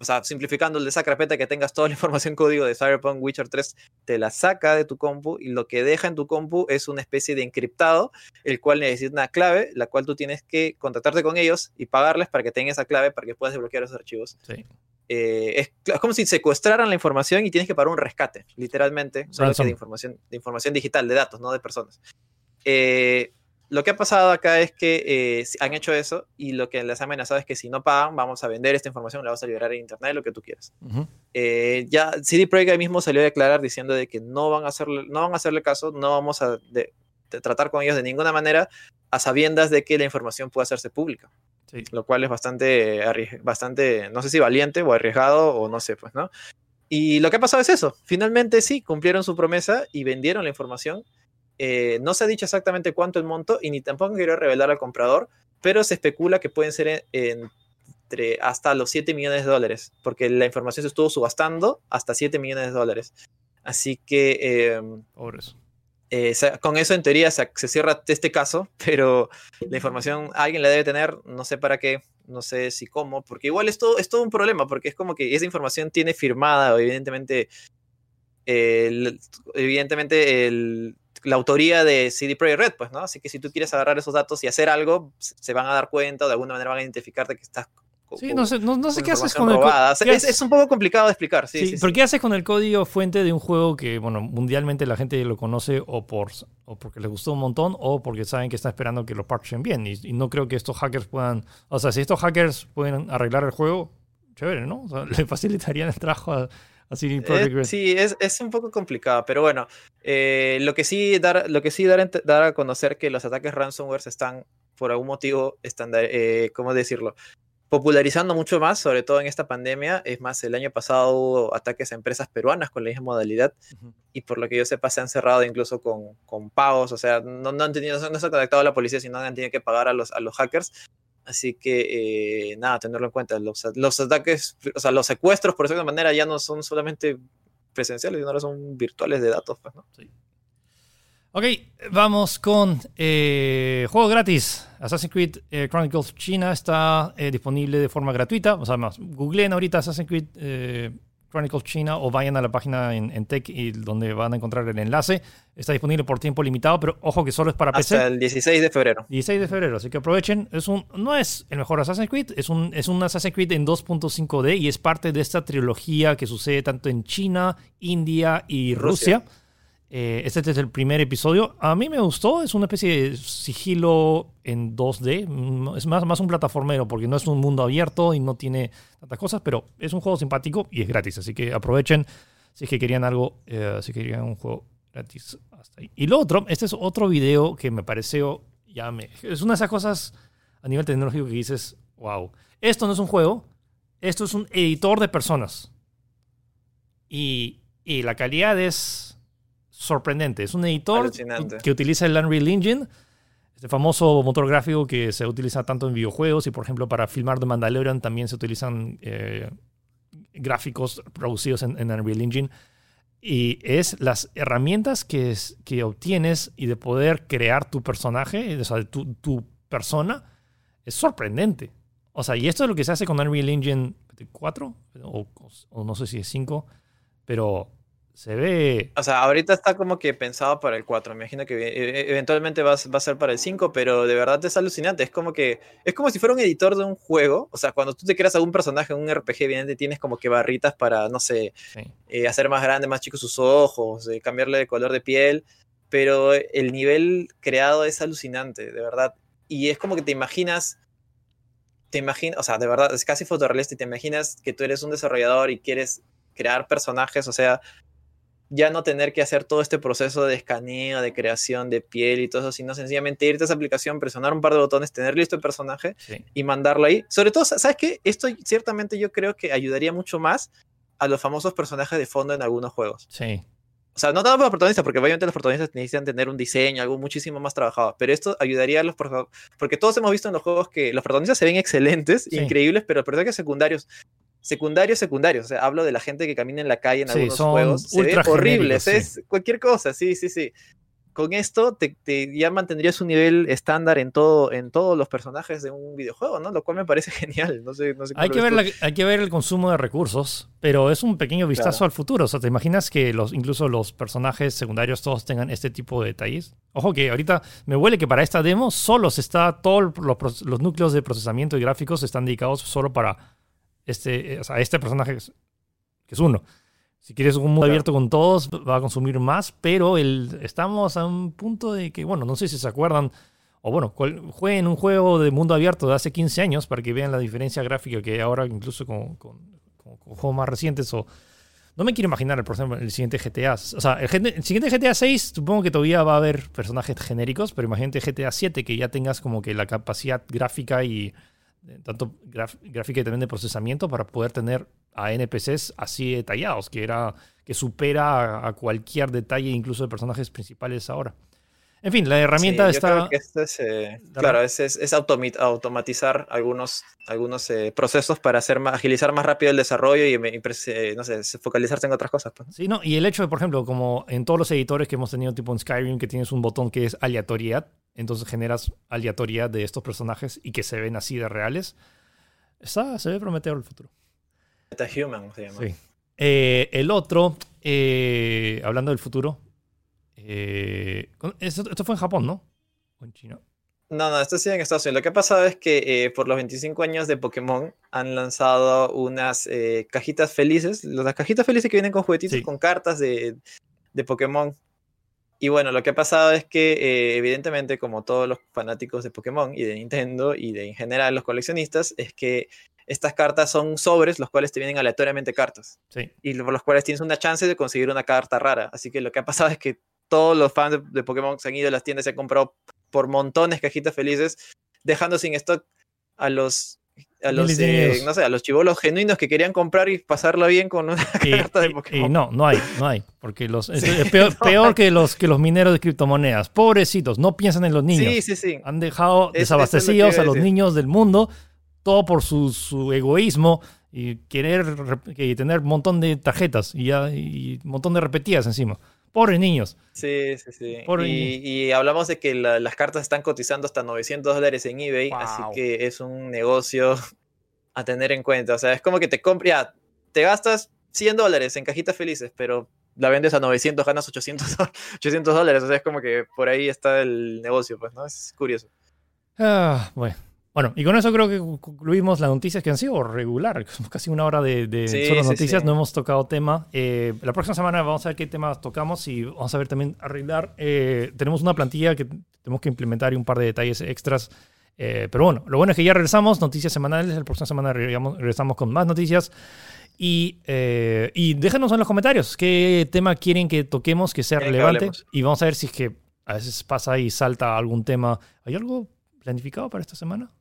o sea, simplificando de esa carpeta que tengas toda la información código de Cyberpunk Witcher 3, te la saca de tu compu y lo que deja en tu compu es una especie de encriptado, el cual necesita una clave, la cual tú tienes que contactarte con ellos y pagarles para que tengan esa clave para que puedas desbloquear esos archivos. Sí. Eh, es, como si secuestraran la información y tienes que pagar un rescate, literalmente, solo que de información, de información digital, de datos, no de personas. Eh, lo que ha pasado acá es que eh, han hecho eso y lo que les ha amenazado es que si no pagan, vamos a vender esta información, la vamos a liberar en internet, lo que tú quieras. Eh, ya CD Projekt ahí mismo salió a declarar diciendo de que no van a hacerle, no van a hacerle caso, no vamos a tratar con ellos de ninguna manera a sabiendas de que la información puede hacerse pública. Lo cual es bastante, bastante, no sé si valiente o arriesgado o no sé, pues, ¿no? Y lo que ha pasado es eso. Finalmente sí, cumplieron su promesa y vendieron la información eh, no se ha dicho exactamente cuánto el monto y ni tampoco quiero revelar al comprador, pero se especula que pueden ser entre hasta los 7 millones de dólares, porque la información se estuvo subastando hasta 7 millones de dólares. Así que... Em, eh, con eso en teoría se, cierra este caso, pero la información alguien la debe tener, no sé para qué, no sé si cómo, porque igual es todo, es todo un problema, porque es como que esa información tiene firmada, evidentemente, evidentemente el, la autoría de CD Projekt Red, pues, ¿no? Así que si tú quieres agarrar esos datos y hacer algo, se van a dar cuenta o de alguna manera van a identificarte que estás Sí, no sé, no, sé qué haces con el código. Es, un poco complicado de explicar. Sí, sí, sí, qué haces con el código fuente de un juego que, bueno, mundialmente la gente lo conoce o, por, o porque les gustó un montón o porque saben que está esperando que lo parchen bien? Y, no creo que estos hackers puedan. O sea, si estos hackers pueden arreglar el juego, chévere, ¿no? O sea, le facilitarían el trabajo a, eh, sí, es, es, un poco complicado, pero bueno, eh, lo que sí, dar, lo que sí dar, dar, a conocer que los ataques ransomware están, por algún motivo, están, eh, ¿cómo decirlo? popularizando mucho más, sobre todo en esta pandemia. Es más, el año pasado hubo ataques a empresas peruanas con la misma modalidad y por lo que yo sepa se han cerrado incluso con, con pagos, o sea, no, no han tenido, no se ha conectado a la policía, sino han tenido que pagar a los, a los hackers Así que, eh, nada, tenerlo en cuenta. Los, ataques, o sea, los secuestros, por de manera, ya no son solamente presenciales, sino ahora son virtuales de datos. Pues, sí. Ok, vamos con eh, juego gratis. Assassin's Creed eh, Chronicles China está disponible de forma gratuita. O sea, más, googleen ahorita Assassin's Creed Chronicles China o vayan a la página en, Tech y donde van a encontrar el enlace. Está disponible por tiempo limitado, pero ojo que solo es para PC. Hasta el 16 de febrero. 16 de febrero, así que aprovechen. Es un, no es el mejor Assassin's Creed, es un, es un Assassin's Creed en 2.5D y es parte de esta trilogía que sucede tanto en China, India y Rusia eh, este es el primer episodio. A mí me gustó. Es una especie de sigilo en 2D. Mm, es más, más un plataformero porque no es un mundo abierto y no tiene tantas cosas, pero es un juego simpático y es gratis. Así que aprovechen si es que querían algo, eh, si querían un juego gratis hasta ahí. Y lo otro, este es otro video que me pareció, ya me, es una de esas cosas a nivel tecnológico que dices, wow, esto no es un juego, esto es un editor de personas. Y, y la calidad es sorprendente. Es un editor que utiliza el Unreal Engine, este famoso motor gráfico que se utiliza tanto en videojuegos y, por ejemplo, para filmar The Mandalorian también se utilizan eh, gráficos producidos en, Unreal Engine. Y es las herramientas que, que obtienes y de poder crear tu personaje, o sea, tu, tu persona, es sorprendente. O sea, y esto es lo que se hace con Unreal Engine 4, o, o no sé si es 5, pero se ve. O sea, ahorita está como que pensado para el 4. Me imagino que e, e, eventualmente va, a ser para el 5, pero de verdad es alucinante. Es como que. Es como si fuera un editor de un juego. O sea, cuando tú te creas algún personaje en un RPG, evidente tienes como que barritas para, no sé, eh, hacer más grande, más chicos sus ojos, eh, cambiarle de color de piel. Pero el nivel creado es alucinante, de verdad. Y es como que te imaginas te imaginas, o sea, de verdad, es casi fotorrealista y te imaginas que tú eres un desarrollador y quieres crear personajes, o sea, ya no tener que hacer todo este proceso de escaneo, de creación de piel y todo eso, sino sencillamente irte a esa aplicación, presionar un par de botones, tener listo el personaje y mandarlo ahí. Sobre todo, ¿sabes qué? Esto ciertamente yo creo que ayudaría mucho más a los famosos personajes de fondo en algunos juegos. Sí. o sea, no tanto para los protagonistas, porque obviamente los protagonistas necesitan tener un diseño, algo muchísimo más trabajado, pero esto ayudaría a los porque todos hemos visto en los juegos que los protagonistas se ven excelentes, increíbles, pero los personajes secundarios secundarios, secundarios. O sea, hablo de la gente que camina en la calle en algunos juegos. Se ve horribles, es cualquier cosa, sí, sí, sí con esto te, ya mantendrías un nivel estándar en todo en todos los personajes de un videojuego, ¿no? Lo cual me parece genial. No sé, hay, que ver hay que ver el consumo de recursos, pero es un pequeño vistazo al futuro. O sea, ¿te imaginas que los, incluso los personajes secundarios todos tengan este tipo de detalles? Ojo que ahorita me huele que para esta demo solo se está, todos los, los núcleos de procesamiento y gráficos están dedicados solo para este, o sea, este personaje que es uno. Si quieres un mundo abierto con todos, va a consumir más, pero el, estamos a un punto de que, bueno, no sé si se acuerdan, o bueno, jueguen un juego de mundo abierto de hace 15 años para que vean la diferencia gráfica que ahora, incluso con, con, juegos más recientes. O, no me quiero imaginar, por ejemplo, el siguiente GTA. O sea, el, el, siguiente GTA 6, supongo que todavía va a haber personajes genéricos, pero imagínate GTA 7 que ya tengas como que la capacidad gráfica y tanto gráfica y también de procesamiento para poder tener a NPCs así detallados, que, era, que supera a, cualquier detalle, incluso de personajes principales ahora. En fin, la herramienta está. Eh, claro, es, es, automatizar algunos, algunos eh, procesos para hacer agilizar más rápido el desarrollo y, eh, no sé, focalizarse en otras cosas. Pues. Sí, no, y el hecho de, por ejemplo, como en todos los editores que hemos tenido, tipo en Skyrim, que tienes un botón que es aleatoriedad, entonces generas aleatoriedad de estos personajes y que se ven así de reales. Está, se ve prometedor el futuro. Human se llama. Sí. el otro, hablando del futuro, eh, esto, fue en Japón, ¿no? ¿O en China? No, no, esto sí en Estados Unidos. Lo que ha pasado es que eh, por los 25 años de Pokémon han lanzado unas eh, cajitas felices. Las cajitas felices que vienen con juguetitos, con cartas de, de, Pokémon. Y bueno, lo que ha pasado es que evidentemente como todos los fanáticos de Pokémon y de Nintendo y de en general los coleccionistas, es que estas cartas son sobres, los cuales te vienen aleatoriamente cartas. Sí. Y por los cuales tienes una chance de conseguir una carta rara. Así que lo que ha pasado es que todos los fans de, Pokémon se han ido a las tiendas y se han comprado por montones cajitas felices, dejando sin stock a los a los, eh, no sé, a los chivolos genuinos que querían comprar y pasarlo bien con una carta de Pokémon. Y no, no hay, no hay, porque los, es, peor, que, los, que los mineros de criptomonedas. Pobrecitos, no piensan en los niños. Sí, sí, sí. Han dejado desabastecidos a los niños del mundo, todo por su, su egoísmo y querer y tener un montón de tarjetas y, ya, y un montón de repetidas encima. Pobres niños. Sí, sí, sí. y, hablamos de que las cartas están cotizando hasta 900 dólares en eBay, así que es un negocio a tener en cuenta. O sea, es como que te compras, te gastas 100 dólares en cajitas felices, pero la vendes a 900, ganas 800, 800 dólares. O sea, es como que por ahí está el negocio, pues, ¿no? Es curioso. Ah, bueno. Bueno, y con eso creo que concluimos las noticias que han sido regular. Casi una hora de, solo noticias, no hemos tocado tema. Eh, la próxima semana vamos a ver qué temas tocamos y vamos a ver también arreglar. Eh, tenemos una plantilla que tenemos que implementar y un par de detalles extras. Eh, pero bueno, lo bueno es que ya regresamos, noticias semanales. La próxima semana regresamos con más noticias. Y, y déjanos en los comentarios qué tema quieren que toquemos que sea relevante. y vamos a ver si es que a veces pasa y salta algún tema. ¿Hay algo planificado para esta semana?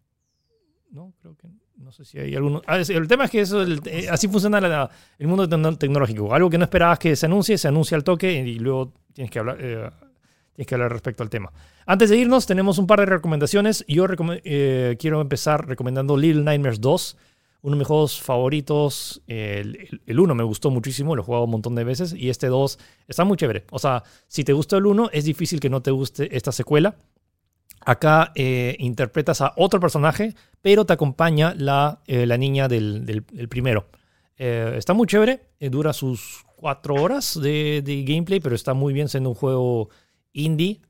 No, creo que no sé si hay alguno. Ah, el tema es que eso, eh, así funciona el mundo tecnológico. Algo que no esperabas que se anuncie, se anuncia al toque y luego tienes que hablar, eh, tienes que hablar respecto al tema. Antes de irnos, tenemos un par de recomendaciones. Yo eh, quiero empezar recomendando Little Nightmares 2, uno de mis juegos favoritos. El, el 1 me gustó muchísimo, lo he jugado un montón de veces y este 2 está muy chévere. O sea, si te gustó el 1, es difícil que no te guste esta secuela. Acá eh, interpretas a otro personaje, pero te acompaña la, eh, la niña del, primero. Eh, está muy chévere, dura sus cuatro horas de, gameplay, pero está muy bien siendo un juego indie.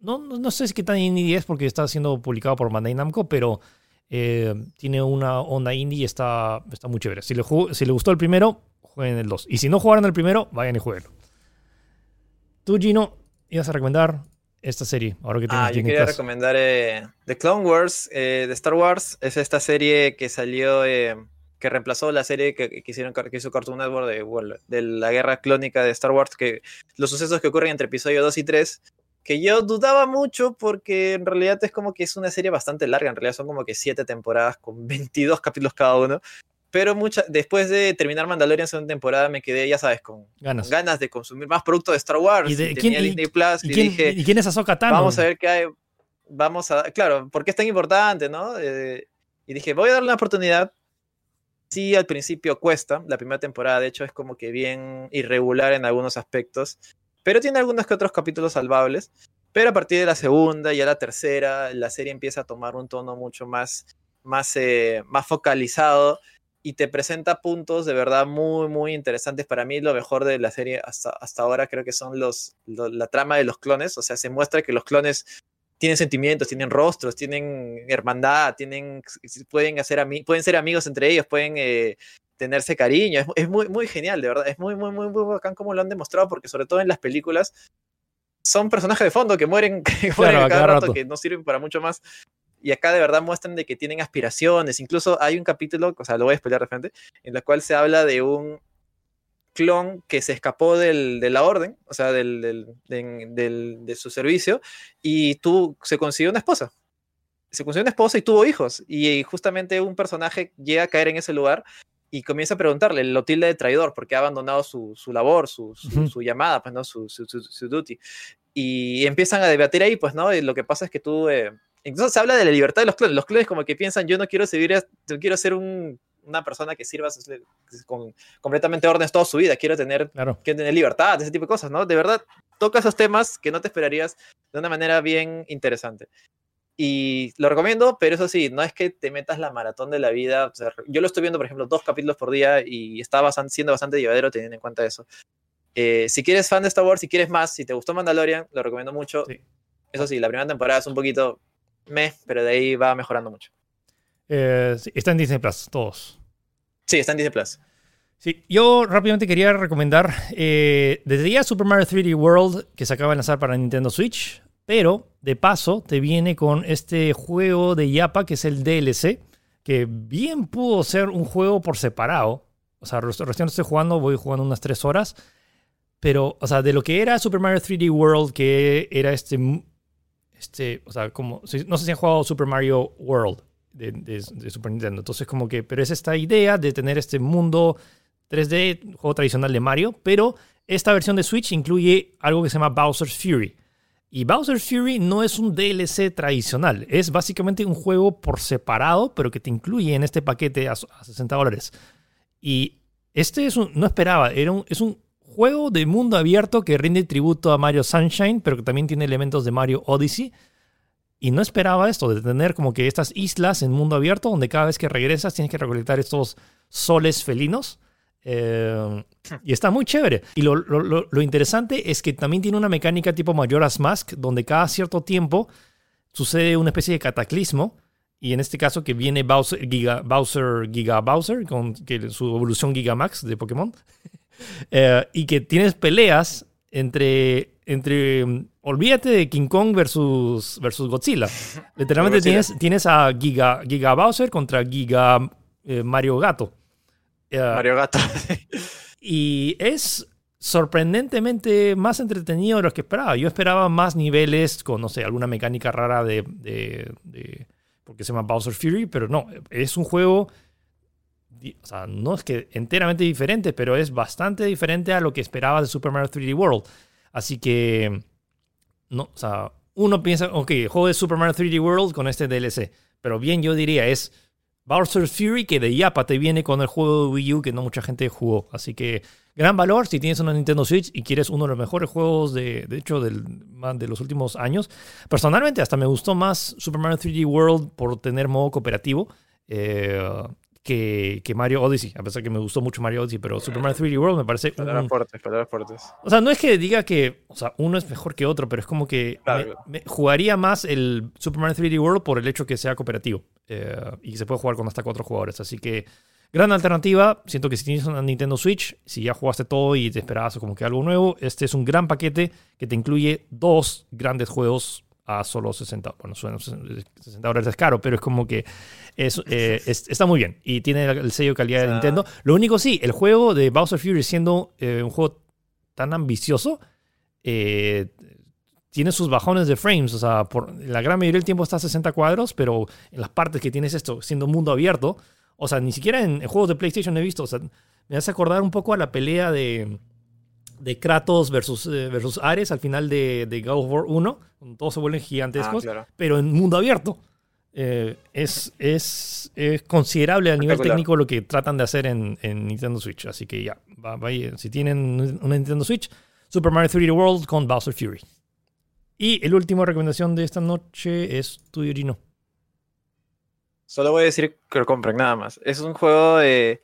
No, no, sé si qué tan indie es porque está siendo publicado por Bandai Namco, pero tiene una onda indie y está, está muy chévere. Si le, si le gustó el primero, jueguen el 2. Y si no jugaron el primero, vayan y jueguen. Tú, Gino, ibas a recomendar esta serie? Ahora que ah, yo quería recomendar eh, The Clone Wars eh, de Star Wars. Es esta serie que salió, eh, que reemplazó la serie que, que, hicieron, que hizo Cartoon Network de, de la guerra clónica de Star Wars, que los sucesos que ocurren entre episodio 2 y 3, que yo dudaba mucho porque en realidad es como que es una serie bastante larga, en realidad son como que 7 temporadas con 22 capítulos cada uno. Pero mucha, después de terminar Mandalorian segunda temporada me quedé, ya sabes, con ganas, ganas de consumir más productos de Star Wars. ¿Y, de, quién, Disney Plus y, dije, ¿y quién es Ahsoka Tano? Vamos a ver qué hay, vamos a, claro, porque es tan importante, ¿no? Eh, y dije, voy a darle una oportunidad. Sí, al principio cuesta, la primera temporada de hecho es como que bien irregular en algunos aspectos, pero tiene algunos que otros capítulos salvables. Pero a partir de la segunda y a la tercera, la serie empieza a tomar un tono mucho más, más, eh, más focalizado y te presenta puntos de verdad muy, muy interesantes. Para mí, lo mejor de la serie hasta, hasta ahora creo que son los, la trama de los clones. O sea, se muestra que los clones tienen sentimientos, tienen rostros, tienen hermandad, tienen, pueden, hacer pueden ser amigos entre ellos, pueden eh, tenerse cariño. Es, es, muy, muy genial, de verdad. Es muy, muy, muy, muy bacán como lo han demostrado, porque sobre todo en las películas son personajes de fondo que mueren, que mueren cada, rato, que no sirven para mucho más. Y acá de verdad muestran de que tienen aspiraciones. Incluso hay un capítulo, o sea, lo voy a explicar de frente, en el cual se habla de un clon que se escapó del, de la orden, o sea, del, del, de su servicio, y tú, se consiguió una esposa. Se consiguió una esposa y tuvo hijos. Y justamente un personaje llega a caer en ese lugar y comienza a preguntarle, lo tilde de traidor, porque ha abandonado su, su labor, su, su, llamada, pues, ¿no? Su, su, duty. Y empiezan a debatir ahí, pues, ¿no? Y lo que pasa es que tú... Eh, incluso se habla de la libertad de los clones. Los clones como que piensan, yo no quiero servir, yo quiero ser un, una persona que sirva con completamente órdenes toda su vida, quiero tener, quiero tener libertad, ese tipo de cosas, ¿no? De verdad, toca esos temas que no te esperarías de una manera bien interesante. Y lo recomiendo, pero eso sí, no es que te metas la maratón de la vida. yo lo estoy viendo, por ejemplo, dos capítulos por día y está siendo bastante llevadero teniendo en cuenta eso. Eh, si quieres fan de Star Wars, si quieres más, si te gustó Mandalorian, lo recomiendo mucho. Eso sí, la primera temporada es un poquito meh, pero de ahí va mejorando mucho. Eh, está en Disney Plus, todos. Sí, está en Disney Plus. Sí, yo rápidamente quería recomendar eh, desde ya Super Mario 3D World que se acaba de lanzar para Nintendo Switch. Pero de paso te viene con este juego de Yapa que es el DLC, que bien pudo ser un juego por separado. O sea, recién estoy jugando, voy jugando unas 3 horas. Pero, o sea, de lo que era Super Mario 3D World, que era este. Este, o sea, como. No sé si han jugado Super Mario World de, Super Nintendo. Entonces, como que. Pero es esta idea de tener este mundo 3D, juego tradicional de Mario. Pero esta versión de Switch incluye algo que se llama Bowser's Fury y Bowser Fury no es un DLC tradicional, es básicamente un juego por separado, pero que te incluye en este paquete a, 60 dólares. Y este es un, no esperaba, era un, es un juego de mundo abierto que rinde tributo a Mario Sunshine, pero que también tiene elementos de Mario Odyssey. Y no esperaba esto, de tener como que estas islas en mundo abierto, donde cada vez que regresas tienes que recolectar estos soles felinos. Eh, y está muy chévere. Y lo, interesante es que también tiene una mecánica tipo Majora's Mask, donde cada cierto tiempo sucede una especie de cataclismo. Y en este caso que viene Bowser Giga Bowser, con su evolución Gigamax de Pokémon. Eh, y que tienes peleas entre, entre... Olvídate de King Kong versus, versus Godzilla. Literalmente Tienes, tienes a Giga, Giga Bowser contra Giga eh, Mario Gato. Mario Gato. y es sorprendentemente más entretenido de lo que esperaba. Yo esperaba más niveles con, no sé, alguna mecánica rara de, de, porque se llama Bowser Fury, pero no, es un juego, o sea, no es que enteramente diferente, pero es bastante diferente a lo que esperaba de Super Mario 3D World. Así que, no, o sea, uno piensa, ok, juego de Super Mario 3D World con este DLC, pero bien yo diría es Bowser's Fury, que de Yapa te viene con el juego de Wii U que no mucha gente jugó. Así que gran valor si tienes una Nintendo Switch y quieres uno de los mejores juegos de, de hecho del, de los últimos años. Personalmente hasta me gustó más Super Mario 3D World por tener modo cooperativo. Eh, que, que, Mario Odyssey, a pesar que me gustó mucho Mario Odyssey, pero Super Mario 3D World me parece... Palabras fuertes, palabras fuertes. O sea, no es que diga que o sea, uno es mejor que otro, pero es como que me, jugaría más el Super Mario 3D World por el hecho que sea cooperativo eh, y se puede jugar con hasta cuatro jugadores. Así que gran alternativa. Siento que si tienes una Nintendo Switch, si ya jugaste todo y te esperabas como que algo nuevo, este es un gran paquete que te incluye dos grandes juegos a solo 60, bueno, 60 dólares es caro, pero es como que es, eh, está muy bien y tiene el sello de calidad de Nintendo. Lo único sí, el juego de Bowser Fury siendo eh, un juego tan ambicioso, eh, tiene sus bajones de frames, o sea, por la gran mayoría del tiempo está a 60 cuadros, pero en las partes que tienes esto, siendo mundo abierto, O sea, ni siquiera en, juegos de PlayStation he visto. O sea, me hace acordar un poco a la pelea de, de Kratos versus, eh, versus Ares al final de, de God of War 1, donde todos se vuelven gigantescos, Ah, pero en mundo abierto. Eh, es, es, es considerable a nivel técnico lo que tratan de hacer en, en Nintendo Switch. Así que ya, va- si tienen una Nintendo Switch, Super Mario 3D World con Bowser Fury. Y el último recomendación de esta noche es tuyo, Gino. Solo voy a decir que lo compren, nada más. Es un juego de.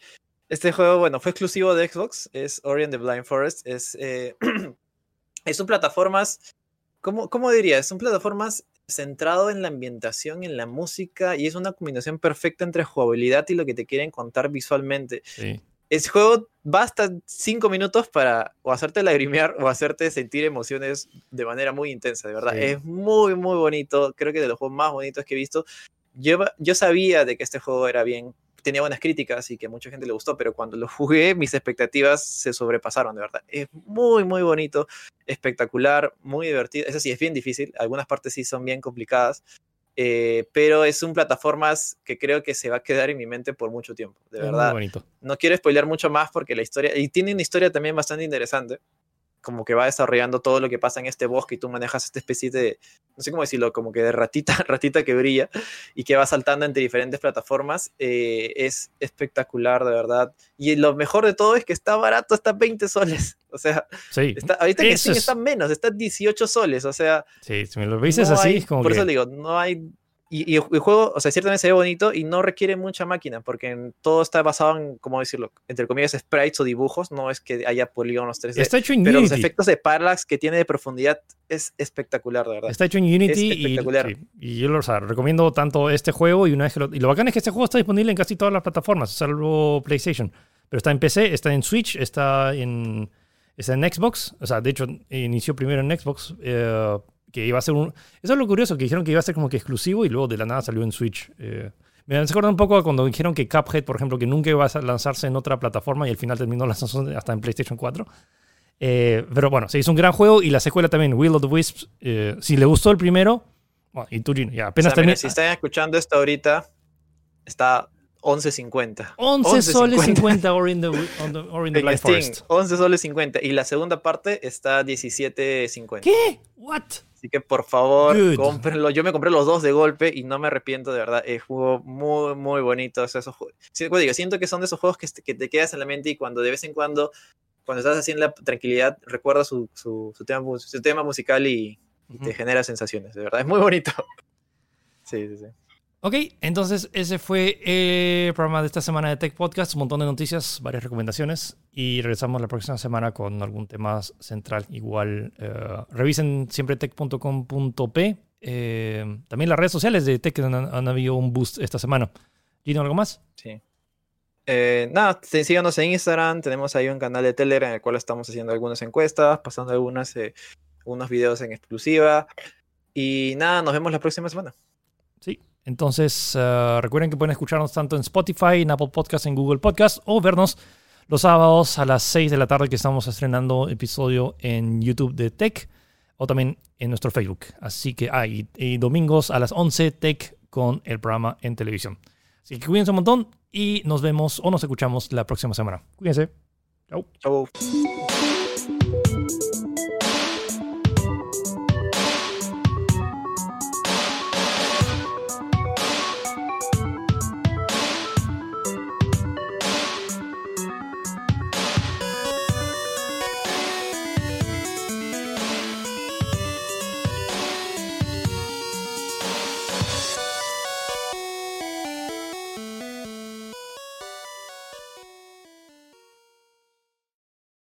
Este juego, bueno, fue exclusivo de Xbox. Es Ori and the Blind Forest. Es, eh, es un plataformas. ¿cómo, ¿Cómo diría? Es un plataformas centrado en la ambientación, en la música. Y es una combinación perfecta entre jugabilidad y lo que te quieren contar visualmente. Sí. Ese juego basta cinco minutos para o hacerte lagrimear o hacerte sentir emociones de manera muy intensa, de verdad. Sí. Es muy, muy bonito. Creo que de los juegos más bonitos que he visto. Yo, yo sabía de que este juego era bien, tenía buenas críticas y que a mucha gente le gustó, pero cuando lo jugué, mis expectativas se sobrepasaron, de verdad. Es muy, muy bonito, espectacular, muy divertido. Eso sí, es bien difícil. Algunas partes sí son bien complicadas. eh, pero es un plataformas que creo que se va a quedar en mi mente por mucho tiempo, de Es muy verdad bonito. no quiero spoilear mucho más porque la historia, y tiene una historia también bastante interesante, como que va desarrollando todo lo que pasa en este bosque y tú manejas esta especie de, no sé cómo decirlo, como que de ratita, ratita que brilla y que va saltando entre diferentes plataformas, eh, es espectacular, de verdad. Y lo mejor de todo es que está barato, está 20 soles, o sea, Sí, está, ahorita que Steam es- está menos, está 18 soles, o sea, sí, si me lo dices no así, hay- es como por que... eso le digo, no hay. Y, y el juego, o sea, ciertamente se ve bonito y no requiere mucha máquina, porque todo está basado en, ¿cómo decirlo? Entre comillas, sprites o dibujos, no es que haya polígonos 3D. Está hecho en pero los efectos de parallax que tiene de profundidad es espectacular, de verdad. Está hecho en Unity y, espectacular. sí, y yo lo o sea, recomiendo tanto este juego y una vez que lo, y lo bacán es que este juego está disponible en casi todas las plataformas, salvo PlayStation. Pero está en PC, está en Switch, está en, está en Xbox. O sea, de hecho, inició primero en Xbox. eh, que iba a ser un. Eso es lo curioso, que dijeron que iba a ser como que exclusivo y luego de la nada salió en Switch. eh. me hace acordar un poco a cuando dijeron que Cuphead, por ejemplo, que nunca iba a lanzarse en otra plataforma y al final terminó lanzándose hasta en PlayStation 4. Eh, pero bueno, se hizo un gran juego y la secuela también, Will of the Wisps. eh, si le gustó el primero, bueno, y tú, Gino, ya O apenas sea, mira, termina. si están escuchando esto ahorita, está 11.50. 11 soles 11.50. 50 Ori in the, on the- Ori in the En Blind Steam, Forest. 11 soles 50. Y la segunda parte está 17.50. ¿Qué? ¿What? Así que por favor, Good. cómprenlo. Yo me compré los dos de golpe y no me arrepiento de verdad. Es juego muy, muy bonito. esos juegos. Sí, como digo, siento que son de esos juegos que, te- que te quedas en la mente y cuando de vez en cuando, cuando estás así en la tranquilidad, recuerdas su, su, su tema, mu- su tema musical y, y te genera sensaciones. De verdad, es muy bonito. Sí, sí, sí. Ok, entonces ese fue el programa de esta semana de Tech Podcast. Un montón de noticias, varias recomendaciones. Y regresamos la próxima semana con algún tema central. Igual, eh, revisen siempre tech.com.p. Eh, también las redes sociales de Tech han, han habido un boost esta semana. Gino, ¿algo más? sí. Eh, nada, síganos en Instagram. Tenemos ahí un canal de Telegram en el cual estamos haciendo algunas encuestas, pasando algunas, eh, unos videos en exclusiva. Y nada, nos vemos la próxima semana. Sí. Entonces, eh, recuerden que pueden escucharnos tanto en Spotify, en Apple Podcasts, en Google Podcasts o vernos los sábados a las 6 de la tarde que estamos estrenando episodio en YouTube de Tech o también en nuestro Facebook. Así que y, domingos a las 11 Tech con el programa en televisión. Así que cuídense un montón y nos vemos o nos escuchamos la próxima semana. Cuídense. Chau. Chau.